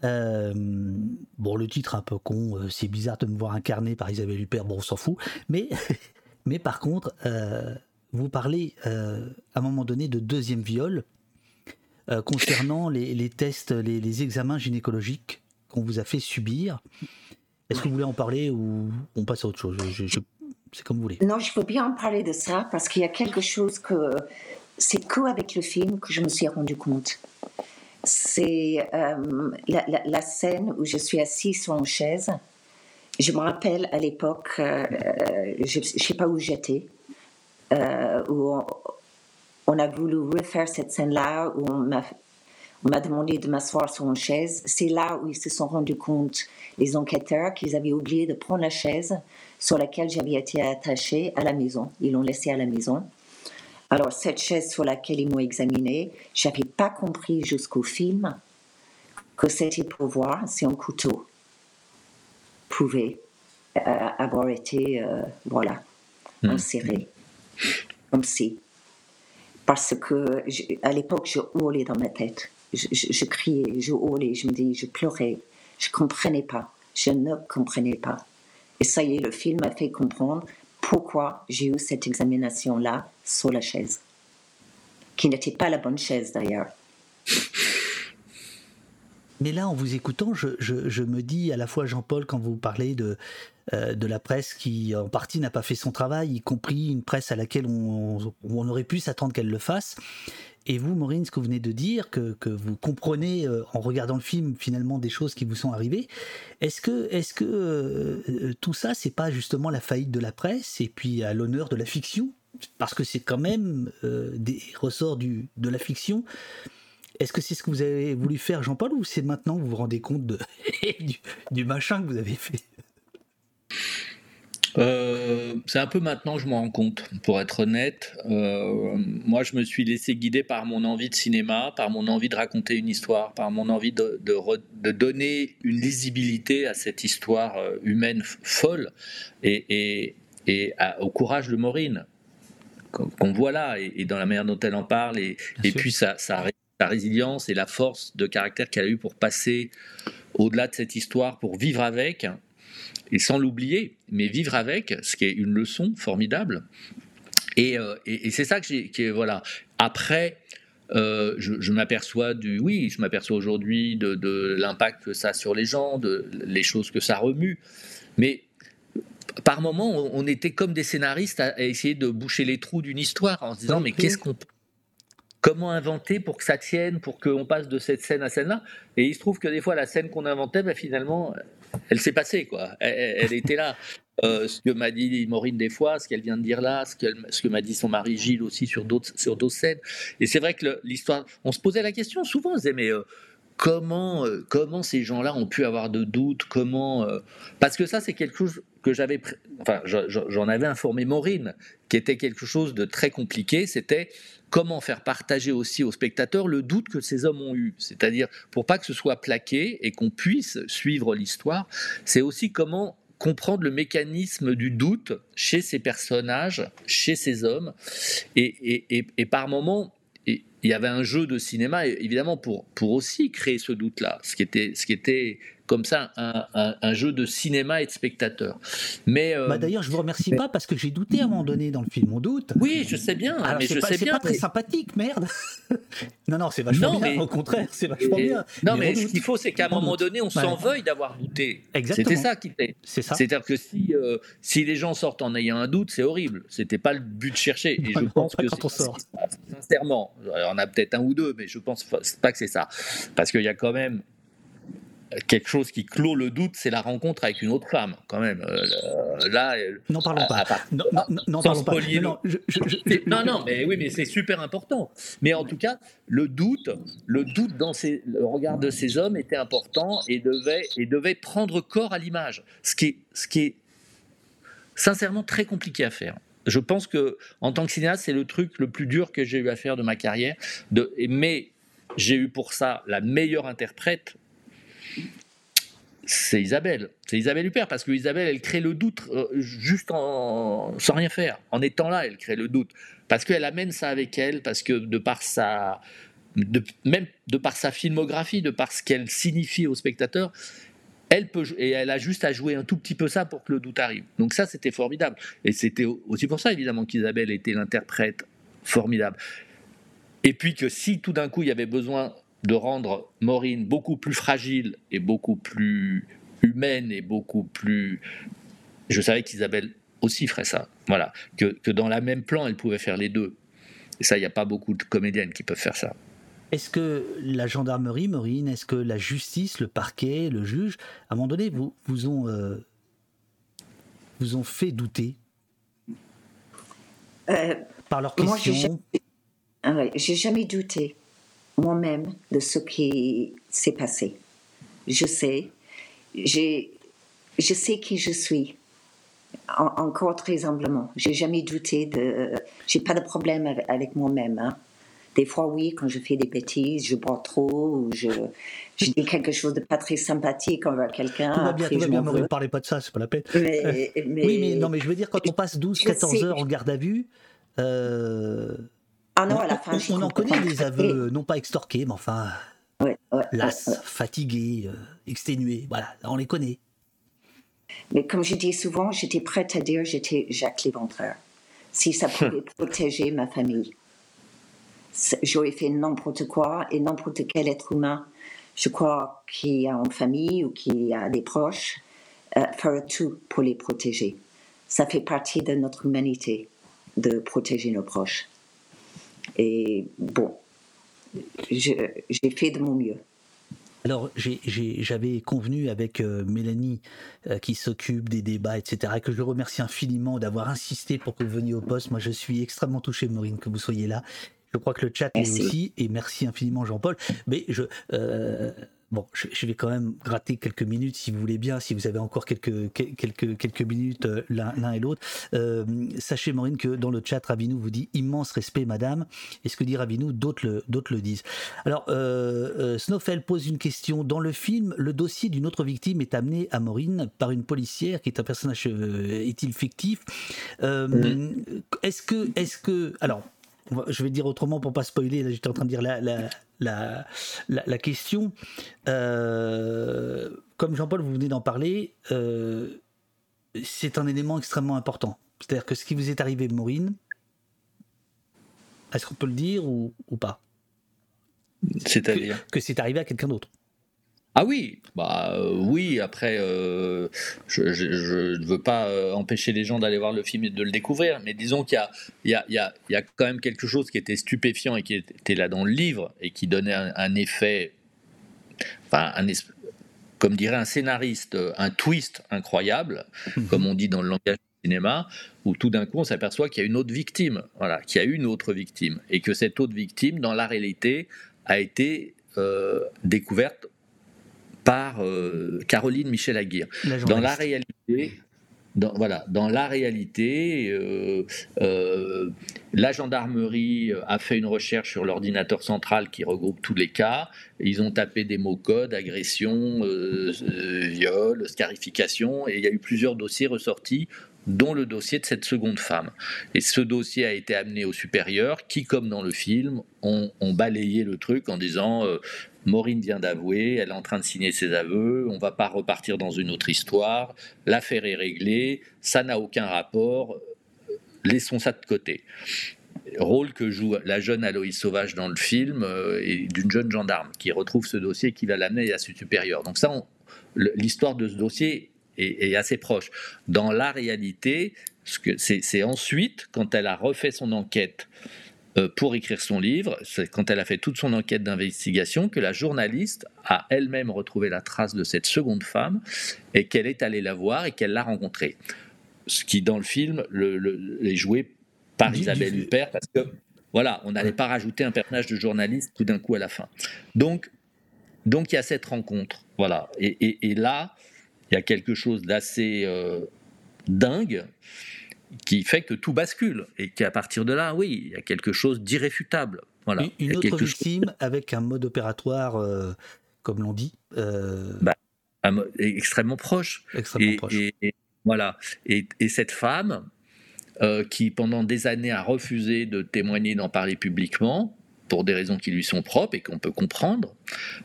S1: Bon, le titre un peu con, c'est bizarre de me voir incarné par Isabelle Huppert, bon, on s'en fout. Mais, mais par contre, vous parlez à un moment donné de deuxième viol concernant les, tests, les, examens gynécologiques qu'on vous a fait subir. Est-ce que vous voulez en parler ou on passe à autre chose? C'est comme vous voulez.
S3: Non, je peux bien en parler de ça parce qu'il y a quelque chose que c'est qu'avec le film que je me suis rendu compte c'est euh, la, scène où je suis assise sur une chaise. Je me rappelle à l'époque, euh, je ne sais pas où j'étais, euh, où on, a voulu refaire cette scène-là, où on m'a demandé de m'asseoir sur une chaise. C'est là où ils se sont rendus compte, les enquêteurs, qu'ils avaient oublié de prendre la chaise sur laquelle j'avais été attachée à la maison. Ils l'ont laissée à la maison. Alors, cette chaise sur laquelle ils m'ont examiné, j'avais pas compris jusqu'au film que c'était pour voir si un couteau pouvait euh, avoir été, euh, voilà, inséré. Comme si. Parce que, à l'époque, je hurlais dans ma tête. Je, criais, je hurlais, je me dis, je pleurais. Je comprenais pas. Je ne comprenais pas. Et ça y est, le film m'a fait comprendre pourquoi j'ai eu cette examination-là sur la chaise, qui n'était pas la bonne chaise d'ailleurs.
S1: Mais là, en vous écoutant, je, me dis à la fois, Jean-Paul, quand vous parlez de, euh, de la presse qui, en partie, n'a pas fait son travail, y compris une presse à laquelle on, aurait pu s'attendre qu'elle le fasse, et vous, Maureen, ce que vous venez de dire, que, vous comprenez euh, en regardant le film finalement des choses qui vous sont arrivées, est-ce que, est-ce que euh, euh, tout ça, c'est pas justement la faillite de la presse et puis à l'honneur de la fiction? Parce que c'est quand même des ressorts du, de la fiction. Est-ce que c'est ce que vous avez voulu faire, Jean-Paul, ou c'est maintenant que vous vous rendez compte de, du machin que vous avez fait?
S2: Euh, c'est un peu maintenant que je m'en rends compte, pour être honnête. Euh, moi, je me suis laissé guider par mon envie de cinéma, par mon envie de raconter une histoire, par mon envie de, de, donner une lisibilité à cette histoire euh, humaine folle et, et, et au courage de Maureen, qu'on voit là, et, dans la manière dont elle en parle, et, et puis sa, sa, sa, résilience et la force de caractère qu'elle a eu pour passer au-delà de cette histoire, pour vivre avec et sans l'oublier, mais vivre avec, ce qui est une leçon formidable. Et, euh, c'est ça que j'ai. Voilà. Après, euh, je, m'aperçois du. Oui, je m'aperçois aujourd'hui de, l'impact que ça a sur les gens, de les choses que ça remue. Mais par moments, on, était comme des scénaristes à, essayer de boucher les trous d'une histoire en se disant mais qu'est-ce qu'on comment inventer pour que ça tienne, pour qu'on passe de cette scène à celle-là. Et il se trouve que des fois, la scène qu'on inventait, bah, finalement, elle s'est passée, quoi. Elle, était là. euh, ce que m'a dit Maureen des fois, ce qu'elle vient de dire là, ce, ce que m'a dit son mari Gilles aussi sur d'autres sur d'autres scènes. Et c'est vrai que l'histoire, on se posait la question souvent, on disait mais euh, comment euh, comment ces gens-là ont pu avoir de doutes, comment parce que ça c'est quelque chose que j'avais, enfin j'en avais informé Maureen, qui était quelque chose de très compliqué, c'était comment faire partager aussi aux spectateurs le doute que ces hommes ont eu. C'est-à-dire, pour pas que ce soit plaqué et qu'on puisse suivre l'histoire, c'est aussi comment comprendre le mécanisme du doute chez ces personnages, chez ces hommes. Et, et par moments, il y avait un jeu de cinéma, évidemment, pour, pour aussi créer ce doute-là, ce ce qui était comme ça un, jeu de cinéma et de spectateur.
S1: Mais euh, bah D'ailleurs, je vous remercie pas parce que j'ai douté à un moment donné dans le film. On doute.
S2: Oui, je sais bien.
S1: Alors,
S2: mais
S1: je pas, sais bien. pas très sympathique, merde. non, non, c'est vachement bien. Au contraire, c'est vachement bien.
S2: Non, mais, ce qu'il faut, c'est qu'à un moment donné, on s'en veuille d'avoir douté. Exactement. C'était ça qui était. C'est ça. C'est-à-dire que si, euh, si les gens sortent en ayant un doute, c'est horrible. C'était pas le but de chercher. Et je pense que quand on sort. sincèrement, on a peut-être un ou deux, mais je pense pas que c'est ça, parce qu'il y a quand même quelque chose qui clôt le doute, c'est la rencontre avec une autre femme, quand même. Euh, là,
S1: n'en parlons pas. non, non, parlons pas.
S2: Non, non, mais oui, mais c'est super important. Mais en tout cas, le doute, le doute dans le regard de ces hommes était important et devait, et devait prendre corps à l'image, ce qui est, ce qui est sincèrement très compliqué à faire. Je pense que en tant que cinéaste, c'est le truc le plus dur que j'ai eu à faire de ma carrière. De, mais j'ai eu pour ça la meilleure interprète c'est Isabelle. C'est Isabelle Huppert, parce que Isabelle, elle crée le doute euh, juste en, sans rien faire. En étant là, elle crée le doute. Parce qu'elle amène ça avec elle, parce que de par sa. Même de par sa filmographie, de par ce qu'elle signifie au spectateur, elle peut et elle a juste à jouer un tout petit peu ça pour que le doute arrive. Donc ça, c'était formidable. Et c'était aussi pour ça, évidemment, qu'Isabelle était l'interprète formidable. Et puis que si tout d'un coup il y avait besoin de rendre Maureen beaucoup plus fragile et beaucoup plus humaine et beaucoup plus... Je savais qu'Isabelle aussi ferait ça. Voilà. Que, dans la même plan, elle pouvait faire les deux. Et ça, il n'y a pas beaucoup de comédiennes qui peuvent faire ça.
S1: Est-ce que la gendarmerie, Maureen, est-ce que la justice, le parquet, le juge, à un moment donné, vous, vous, ont, euh, vous ont fait douter euh, par leurs questions?
S3: Moi, j'ai jamais douté moi-même de ce qui s'est passé. Je sais, je sais qui je suis. encore très humblement. J'ai jamais douté de. J'ai pas de problème avec, moi-même. Hein. Des fois, oui, quand je fais des bêtises, je bois trop, ou je, je dis quelque chose de pas très sympathique envers quelqu'un.
S1: Tout va bien, tout va bien, ne parlez pas de ça, c'est pas la peine. Mais, oui, mais non, mais je veux dire, quand on passe 12-14 heures en garde à vue, euh,
S3: ah non, à la fin,
S1: on, en connaît des aveux, non pas extorqués, mais enfin, ouais, las, fatigués, euh, exténués, voilà, on les connaît.
S3: Mais comme je dis souvent, j'étais prête à dire j'étais Jacques Léventreur. Si ça pouvait protéger ma famille, j'aurais fait n'importe quoi et n'importe quel être humain, je crois, qui a une famille ou qui a des proches, euh, ferait tout pour les protéger. Ça fait partie de notre humanité de protéger nos proches. Et bon, j'ai fait de mon mieux.
S1: Alors, j'avais convenu avec euh, Mélanie, euh, qui s'occupe des débats, etc., que je remercie infiniment d'avoir insisté pour que vous veniez au poste. Moi, je suis extrêmement touché, Maureen, que vous soyez là. Je crois que le chat est aussi, et merci infiniment, Jean-Paul. Mais je, euh, Bon, je, vais quand même gratter quelques minutes si vous voulez bien, si vous avez encore quelques, quelques, quelques minutes euh, l'un et l'autre. Euh, sachez, Maureen, que dans le chat, Ravinou vous dit immense respect, madame. Et ce que dit Ravinou, d'autres le, le disent. Alors, euh, Snowfell pose une question. Dans le film, le dossier d'une autre victime est amené à Maureen par une policière qui est un personnage, est-il fictif? Est-ce que, est-ce que, alors, je vais dire autrement pour pas spoiler, là j'étais en train de dire la, la, la, question. Euh, comme Jean-Paul, vous venez d'en parler, euh, c'est un élément extrêmement important. C'est-à-dire que ce qui vous est arrivé, Maureen, est-ce qu'on peut le dire ou, ou pas?
S2: C'est-à-dire?
S1: Que c'est arrivé à quelqu'un d'autre.
S2: Ah oui, bah euh, oui. Après, euh, je, ne veux pas euh, empêcher les gens d'aller voir le film et de le découvrir, mais disons qu'il y a, y, a, quand même quelque chose qui était stupéfiant et qui était là dans le livre et qui donnait un, effet, enfin un comme dirait un scénariste, un twist incroyable, comme on dit dans le langage du cinéma, où tout d'un coup on s'aperçoit qu'il y a une autre victime, voilà, qu'il y a une autre victime, et que cette autre victime, dans la réalité, a été euh, découverte par euh, Caroline Michel Aguirre. Dans la réalité, dans, voilà, dans la réalité, euh, euh, la gendarmerie a fait une recherche sur l'ordinateur central qui regroupe tous les cas. Ils ont tapé des mots codes, agression, euh, viol, scarification, et il y a eu plusieurs dossiers ressortis dont le dossier de cette seconde femme. Et ce dossier a été amené au supérieur, qui, comme dans le film, ont, balayé le truc en disant Maureen vient d'avouer, elle est en train de signer ses aveux, on va pas repartir dans une autre histoire, l'affaire est réglée, ça n'a aucun rapport, laissons ça de côté. Rôle que joue la jeune Aloïs Sauvage dans le film euh, et d'une jeune gendarme qui retrouve ce dossier qui va l'amener à ce supérieur. Donc ça, l'histoire de ce dossier est, assez proche. Dans la réalité, c'est ensuite, quand elle a refait son enquête euh, pour écrire son livre, c'est quand elle a fait toute son enquête d'investigation que la journaliste a elle-même retrouvé la trace de cette seconde femme et qu'elle est allée la voir et qu'elle l'a rencontrée. Ce qui, dans le film, le, est joué par Isabelle Huppert parce que, voilà, on n'allait pas rajouter un personnage de journaliste tout d'un coup à la fin. Donc, donc il y a cette rencontre, voilà. Et, là, il y a quelque chose d'assez euh, dingue qui fait que tout bascule et qu'à partir de là, oui, il y a quelque chose d'irréfutable. Voilà.
S1: Une, autre victime avec un mode opératoire, euh, comme l'on dit. Euh,
S2: bah, extrêmement proche.
S1: Extrêmement et, proche.
S2: Et, voilà. Et, cette femme, euh, qui pendant des années a refusé de témoigner, d'en parler publiquement, pour des raisons qui lui sont propres et qu'on peut comprendre,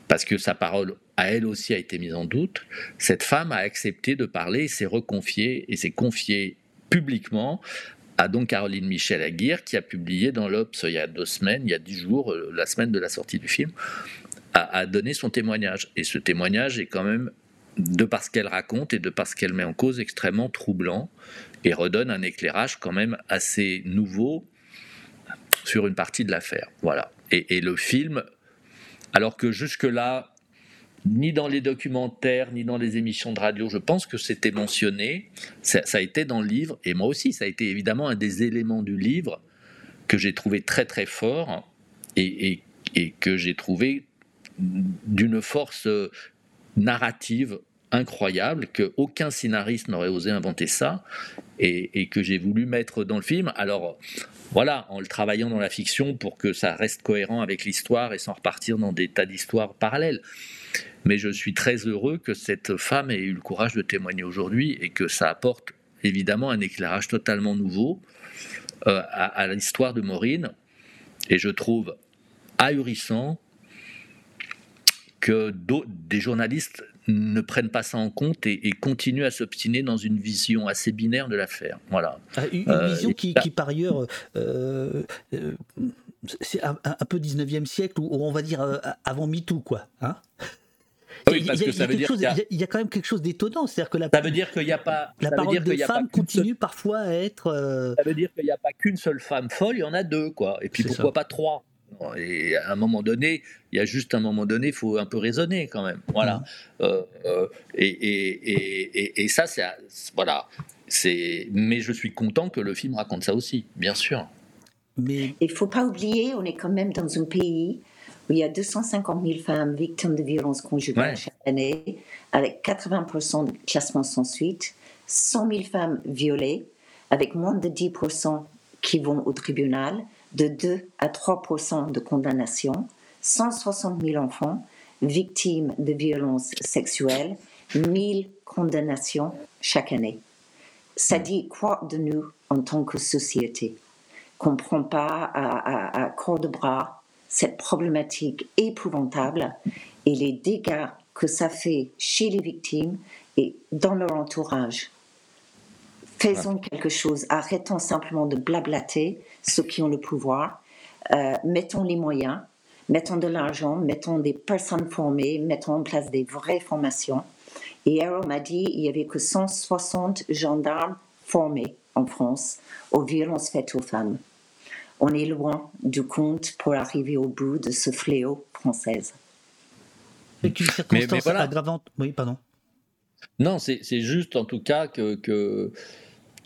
S2: parce que sa parole à elle aussi a été mise en doute, cette femme a accepté de parler, s'est reconfiée et s'est confiée publiquement à donc Caroline Michel Aguirre, qui a publié dans l'Obs il y a deux semaines, il y a dix jours, euh, la semaine de la sortie du film, a, donné son témoignage. Et ce témoignage est quand même, de par ce qu'elle raconte et de par ce qu'elle met en cause, extrêmement troublant et redonne un éclairage quand même assez nouveau sur une partie de l'affaire. Voilà. et le film, alors que jusque-là, ni dans les documentaires, ni dans les émissions de radio. Je pense que c'était mentionné, ça, a été dans le livre, et moi aussi, ça a été évidemment un des éléments du livre que j'ai trouvé très très fort et, que j'ai trouvé d'une force narrative incroyable, que aucun scénariste n'aurait osé inventer ça, et, et, que j'ai voulu mettre dans le film. Alors voilà, en le travaillant dans la fiction pour que ça reste cohérent avec l'histoire et sans repartir dans des tas d'histoires parallèles. Mais je suis très heureux que cette femme ait eu le courage de témoigner aujourd'hui et que ça apporte évidemment un éclairage totalement nouveau euh, à, l'histoire de Maureen. Et je trouve ahurissant que des journalistes ne prennent pas ça en compte et, continuent à s'obstiner dans une vision assez binaire de l'affaire. Voilà.
S1: Ah, une, euh, vision qui, par ailleurs, euh, c'est un, peu 19e siècle, ou on va dire avant MeToo, quoi. Hein
S2: oui, parce que ça veut dire
S1: il y, a quand même quelque chose d'étonnant, c'est-à-dire que la,
S2: ça veut dire qu'il n'y a pas
S1: la parole des femmes continue parfois à être. Euh,
S2: ça veut dire qu'il n'y a pas qu'une seule femme folle, il y en a deux, quoi. Et puis pourquoi pas trois? Et à un moment donné, il y a juste un moment donné, il faut un peu raisonner quand même. Voilà. Mmh. Euh, euh, et, et, et, et, ça, c'est voilà. C'est. Mais je suis content que le film raconte ça aussi, bien sûr.
S3: Mais il faut pas oublier, on est quand même dans un pays où il y a 250 000 femmes victimes de violences conjugales chaque année, avec 80% de classement sans suite, 100 000 femmes violées, avec moins de 10% qui vont au tribunal, de 2 à 3% de condamnation, 160 000 enfants victimes de violences sexuelles, 1000 condamnations chaque année. Ça dit quoi de nous en tant que société? Qu'on ne prend pas à, à, à corps de bras cette problématique épouvantable et les dégâts que ça fait chez les victimes et dans leur entourage. Faisons quelque chose, arrêtons simplement de blablater ceux qui ont le pouvoir, euh, mettons les moyens, mettons de l'argent, mettons des personnes formées, mettons en place des vraies formations. Et Errol m'a dit qu'il n'y avait que 160 gendarmes formés en France. Aux violences faites aux femmes on est loin du compte pour arriver au bout de ce fléau française.
S1: Avec une circonstance aggravante. Oui, pardon.
S2: Non, c'est juste en tout cas que, que,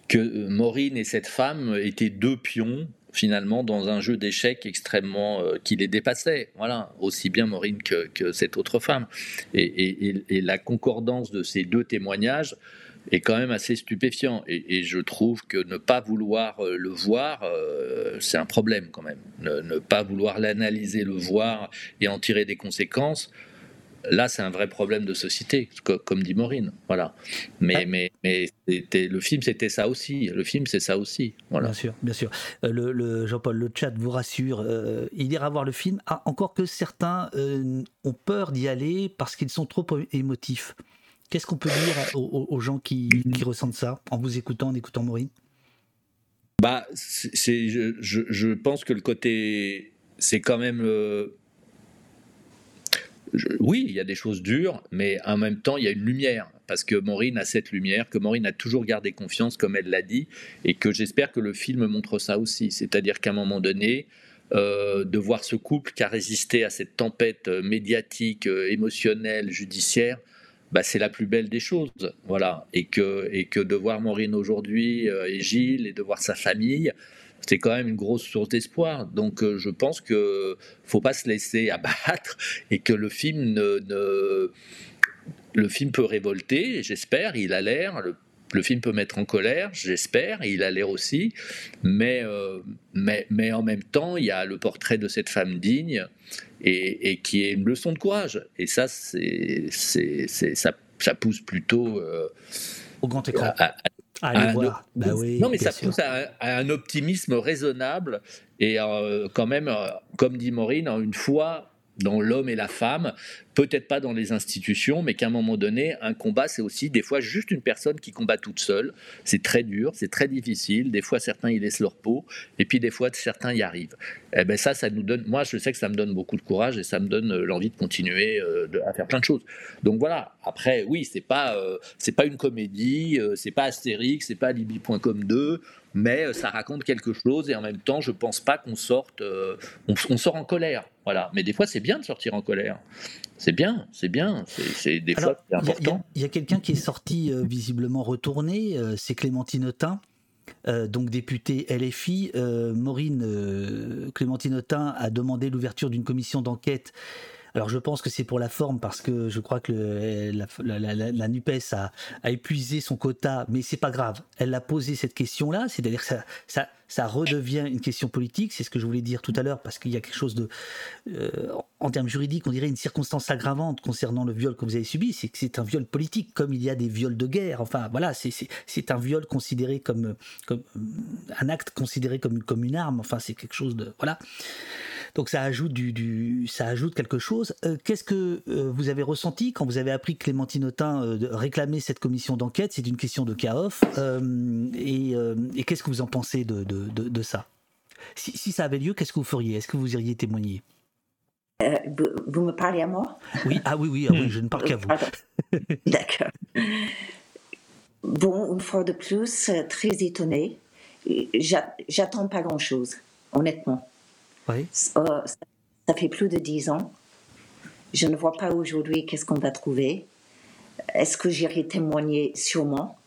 S2: que Maureen et cette femme étaient deux pions finalement dans un jeu d'échecs extrêmement euh, qui les dépassait. Voilà, aussi bien Maureen que, que cette autre femme. Et, et, la concordance de ces deux témoignages est quand même assez stupéfiant. Et, je trouve que ne pas vouloir euh, le voir, euh, c'est un problème quand même. Ne, ne pas vouloir l'analyser, le voir et en tirer des conséquences, là, c'est un vrai problème de société, comme dit Maureen. Voilà. Mais, mais, mais le film, c'était ça aussi. Le film, c'est ça aussi. Voilà.
S1: Bien sûr, bien sûr. Euh, le, Jean-Paul, le chat vous rassure. Euh, il ira voir le film, ah, encore que certains euh, ont peur d'y aller parce qu'ils sont trop émotifs. Qu'est-ce qu'on peut dire aux, gens qui, ressentent ça en vous écoutant, en écoutant Maureen?
S2: Bah, c'est, je, je, pense que le côté, c'est quand même oui, il y a des choses dures, mais en même temps, il y a une lumière, parce que Maureen a cette lumière, que Maureen a toujours gardé confiance, comme elle l'a dit, et que j'espère que le film montre ça aussi. C'est-à-dire qu'à un moment donné, euh, de voir ce couple qui a résisté à cette tempête euh, médiatique, euh, émotionnelle, judiciaire, bah, c'est la plus belle des choses, voilà. Et que, de voir Maureen aujourd'hui et Gilles et de voir sa famille, c'est quand même une grosse source d'espoir. Donc euh, je pense que faut pas se laisser abattre et que le film ne, le film peut révolter, j'espère, il a l'air. Le, film peut mettre en colère, j'espère, il a l'air aussi, mais, euh, mais, mais en même temps, il y a le portrait de cette femme digne et, qui est une leçon de courage. Et ça, c'est, c'est, ça, ça pousse plutôt euh,
S1: au grand écran.
S2: Bah non, mais ça pousse à, un optimisme raisonnable et euh, quand même, euh, comme dit Maureen, une fois dans l'homme et la femme, peut-être pas dans les institutions, mais qu'à un moment donné, un combat, c'est aussi des fois juste une personne qui combat toute seule. C'est très dur, c'est très difficile. Des fois, certains y laissent leur peau, et puis des fois, certains y arrivent. Et eh ben ça, ça nous donne. Moi, je sais que ça me donne beaucoup de courage et ça me donne euh, l'envie de continuer euh, à faire plein de choses. Donc voilà. Après, oui, c'est pas euh, c'est pas une comédie, c'est pas Astérix, c'est pas Libye.com 2 mais ça raconte quelque chose et en même temps, je pense pas qu'on sorte, on, on, sort en colère, voilà. Mais des fois, c'est bien de sortir en colère. C'est bien, c'est bien, c'est des fois important.
S1: Il y a, quelqu'un qui est sorti euh, visiblement retourné, euh, c'est Clémentine Autain. Euh, donc députée LFI, Maureen Clémentine Autain a demandé l'ouverture d'une commission d'enquête alors je pense que c'est pour la forme parce que je crois que la, NUPES a, épuisé son quota, mais c'est pas grave. Elle a posé cette question-là, c'est-à-dire que ça, redevient une question politique, c'est ce que je voulais dire tout à l'heure, parce qu'il y a quelque chose de... Euh, en termes juridiques, on dirait une circonstance aggravante concernant le viol que vous avez subi, c'est que c'est un viol politique, comme il y a des viols de guerre. Enfin voilà, c'est un viol considéré comme, comme... un acte considéré comme, comme une arme, enfin c'est quelque chose de... Voilà. Donc ça ajoute, du, ça ajoute quelque chose. Euh, qu'est-ce que euh, vous avez ressenti quand vous avez appris que Clémentine Autain euh, réclamait cette commission d'enquête? C'est une question de CAOF. et, qu'est-ce que vous en pensez de, ça? Si, ça avait lieu, qu'est-ce que vous feriez? Est-ce que vous iriez témoigner?
S3: Vous me parlez à moi?
S1: Oui, ah oui, oui, ah oui je ne parle qu'à vous.
S3: D'accord. Bon, une fois de plus, très étonnée. J'attends pas grand-chose, honnêtement. Ça, fait plus de dix ans. Je ne vois pas aujourd'hui qu'est-ce qu'on va trouver. Est-ce que j'irai témoigner? Sûrement.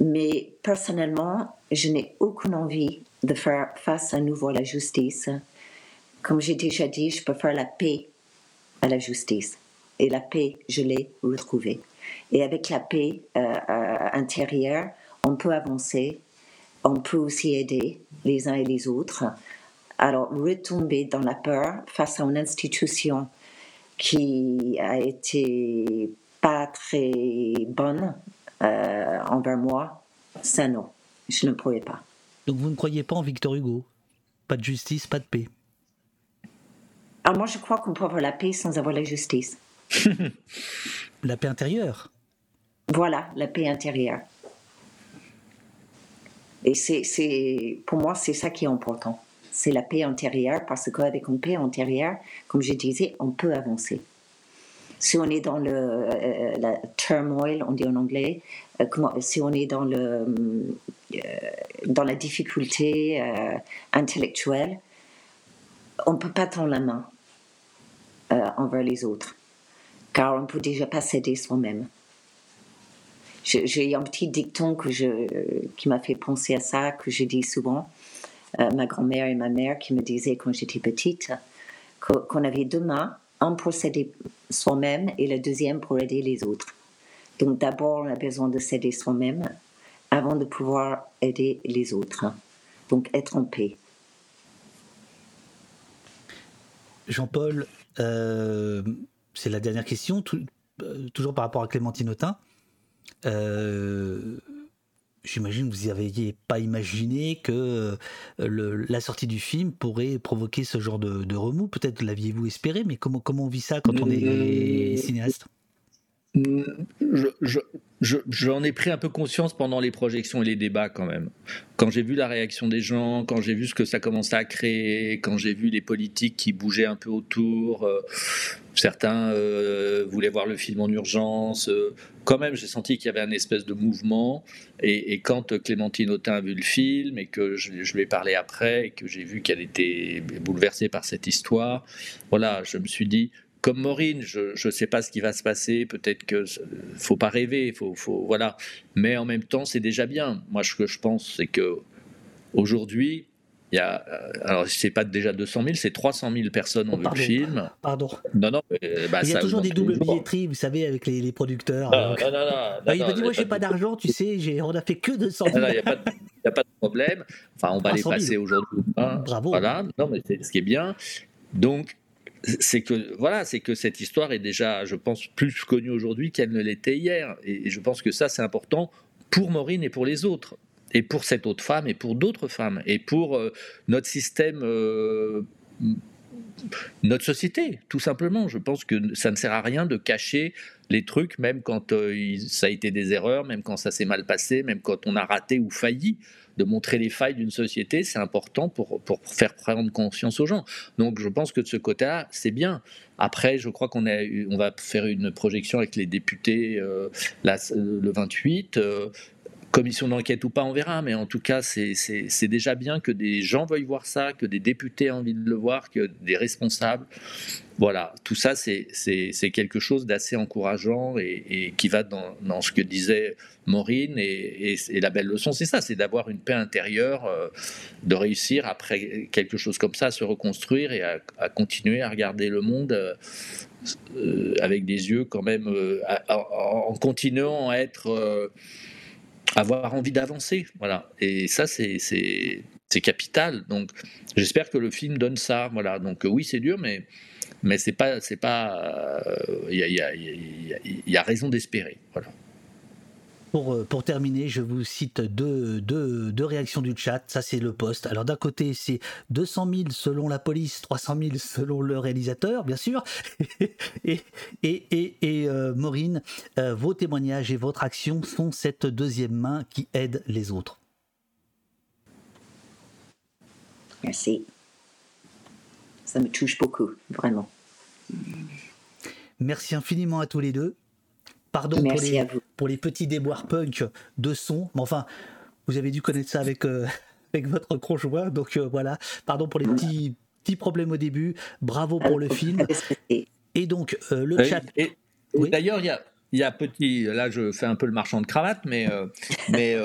S3: Mais personnellement, je n'ai aucune envie de faire face à nouveau à la justice. Comme j'ai déjà dit, je peux faire la paix à la justice. Et la paix, je l'ai retrouvée. Et avec la paix euh, euh, intérieure, on peut avancer, on peut aussi aider les uns et les autres. Alors, retomber dans la peur face à une institution qui a été pas très bonne euh, envers moi, ça non, je ne pourrais pas.
S1: Donc vous ne croyez pas en Victor Hugo? Pas de justice, pas de paix?
S3: Alors ah, moi je crois qu'on peut avoir la paix sans avoir la justice.
S1: la paix intérieure?
S3: Voilà, la paix intérieure. Et c'est, pour moi, c'est ça qui est important c'est la paix intérieure, parce qu'avec une paix intérieure, comme je disais, on peut avancer. Si on est dans le euh, turmoil, on dit en anglais, euh, si on est dans, le, euh, dans la difficulté intellectuelle, on ne peut pas tendre la main envers les autres. car on ne peut déjà pas s'aider soi-même. J'ai un petit dicton qui m'a fait penser à ça, que je dis souvent. Euh, ma grand-mère et ma mère qui me disaient quand j'étais petite qu'on avait deux mains, un pour s'aider soi-même et le deuxième pour aider les autres. Donc d'abord, on a besoin de s'aider soi-même avant de pouvoir aider les autres. Donc être en paix.
S1: Jean-Paul, euh, c'est la dernière question, euh, toujours par rapport à Clémentine Autain. Euh, j'imagine que vous n'aviez pas imaginé que la sortie du film pourrait provoquer ce genre de, remous. Peut-être l'aviez-vous espéré, mais comment, comment on vit ça quand on est cinéaste?
S2: J'en ai pris un peu conscience pendant les projections et les débats quand même. Quand j'ai vu la réaction des gens, quand j'ai vu ce que ça commençait à créer, quand j'ai vu les politiques qui bougeaient un peu autour, euh, certains euh, voulaient voir le film en urgence. Euh, quand même, j'ai senti qu'il y avait un espèce de mouvement. Et, quand Clémentine Autain a vu le film et que je, je lui ai parlé après et que j'ai vu qu'elle était bouleversée par cette histoire, voilà, je me suis dit, comme Maureen, je ne sais pas ce qui va se passer. Peut-être que faut pas rêver, faut, faut voilà. Mais en même temps, c'est déjà bien. Moi, ce que je pense, c'est que aujourd'hui, il y a, euh, alors c'est pas déjà 200 000, c'est 300 000 personnes ont vu le film.
S1: Pardon.
S2: Non, non.
S1: bah, il y a toujours des doubles billetteries, vous savez, avec les, producteurs.
S2: Non, non, non,
S1: bah, il m'a dit, moi, j'ai pas d'argent, tu sais, on a fait que 200 000.
S2: Il n'y a, a, pas de problème. Enfin, on va les passer aujourd'hui.
S1: Bravo.
S2: Voilà. Non, mais c'est ce qui est bien. Donc, c'est que voilà, c'est que cette histoire est déjà, je pense, plus connue aujourd'hui qu'elle ne l'était hier. Et, je pense que ça, c'est important pour Maureen et pour les autres, et pour cette autre femme, et pour d'autres femmes, et pour euh, notre système. Euh, notre société, tout simplement. Je pense que ça ne sert à rien de cacher les trucs, même quand euh, ça a été des erreurs, même quand ça s'est mal passé, même quand on a raté ou failli de montrer les failles d'une société, c'est important pour, pour faire prendre conscience aux gens. Donc je pense que de ce côté-là, c'est bien. Après, je crois qu'on on va faire une projection avec les députés euh, le 28. Euh, commission d'enquête ou pas, on verra, mais en tout cas, c'est déjà bien que des gens veuillent voir ça, que des députés aient envie de le voir, que des responsables. Voilà, tout ça, c'est quelque chose d'assez encourageant et, qui va dans, ce que disait Maureen. Et, la belle leçon, c'est ça, c'est d'avoir une paix intérieure, euh, de réussir après quelque chose comme ça à se reconstruire et à, continuer à regarder le monde. Euh, euh, avec des yeux quand même en continuant à être avoir envie d'avancer. Voilà. Et ça, c'est capital. Donc, j'espère que le film donne ça. Voilà. Donc, oui, c'est dur, mais mais c'est pas c'est pas il y, a, y, a, raison d'espérer. Voilà.
S1: Pour, euh, pour, terminer, je vous cite deux, deux, deux réactions du chat. Ça, c'est le poste. Alors, d'un côté, c'est 200 000 selon la police, 300 000 selon le réalisateur, bien sûr. et, et, et, et euh, Maureen, euh, vos témoignages et votre action sont cette deuxième main qui aide les autres.
S3: Merci. Ça me touche beaucoup, vraiment.
S1: Merci infiniment à tous les deux. Pardon pour les, petits déboires punk de son, mais enfin, vous avez dû connaître ça avec, euh, avec votre conjoint, donc euh, voilà. Pardon pour les petits, petits problèmes au début. Bravo pour le film. Et donc, euh, le chat.
S2: D'ailleurs, il y a. Il y a petit, là je fais un peu le marchand de cravate, mais, mais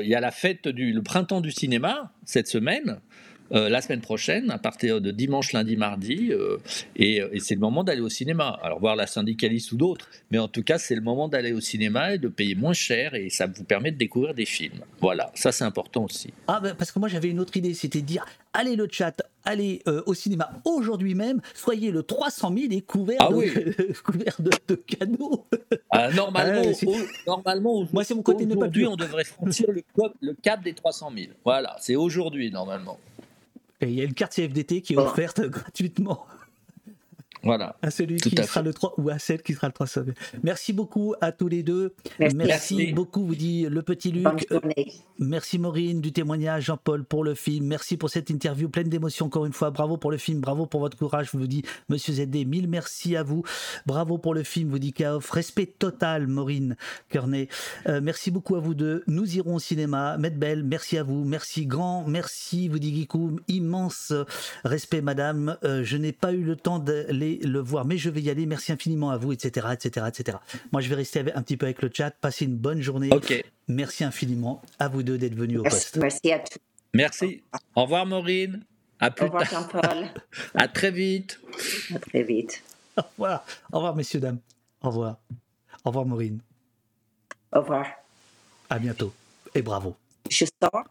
S2: il y a la fête du le printemps du cinéma cette semaine. Euh, la semaine prochaine, à partir de dimanche, lundi, mardi, euh, euh, et, c'est le moment d'aller au cinéma. Alors voir la syndicaliste ou d'autres, mais en tout cas c'est le moment d'aller au cinéma et de payer moins cher et ça vous permet de découvrir des films. Voilà, ça c'est important aussi.
S1: Ah ben, parce que moi j'avais une autre idée, c'était de dire allez le chat, allez au cinéma aujourd'hui même, soyez le 300 000 et couvert,
S2: ah
S1: de, couvert de, canaux.
S2: Ah, normalement, normalement,
S1: moi c'est mon côté ne pas
S2: on devrait franchir le, le cap des 300 000. Voilà, c'est aujourd'hui normalement.
S1: Et il y a une carte CFDT qui est offerte gratuitement.
S2: Voilà.
S1: À celui qui sera le 3 ou à celle qui sera le 3 Merci beaucoup à tous les deux. Merci, beaucoup, vous dit le petit Luc. Merci Maureen du témoignage, Jean-Paul pour le film. Merci pour cette interview pleine d'émotions encore une fois. Bravo pour le film, bravo pour votre courage, vous dit Monsieur ZD. Mille merci à vous. Bravo pour le film, vous dit Kaof. Respect total, Maureen Kearney. Euh, merci beaucoup à vous deux. Nous irons au cinéma. Maître Belle, merci à vous. Merci grand, merci, vous dit Gikou. Immense respect, madame. Euh, je n'ai pas eu le temps d'aller aller le voir, mais je vais y aller. Merci infiniment à vous, etc., etc., etc. Moi, je vais rester un petit peu avec le chat. Passez une bonne journée.
S2: Ok.
S1: Merci infiniment à vous deux d'être venus au poste.
S3: merci à tous.
S2: Merci. Au revoir, Maureen. À
S3: Au
S2: plus
S3: revoir
S2: tard.
S3: Jean-Paul.
S2: À très vite.
S3: À très vite.
S1: Au revoir. Au revoir, messieurs, dames. Au revoir. Au revoir, Maureen.
S3: Au revoir.
S1: À bientôt. Et bravo.
S3: Je sors.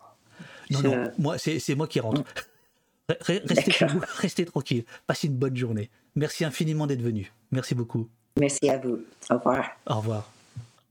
S1: Non,
S3: Je-
S1: non, moi, c'est moi qui rentre. Re- re- Restez chez
S3: D'accord.
S1: vous, restez tranquille. Passez une bonne journée. Merci infiniment d'être venu. Merci beaucoup.
S3: Merci à vous. Au revoir.
S1: Au revoir.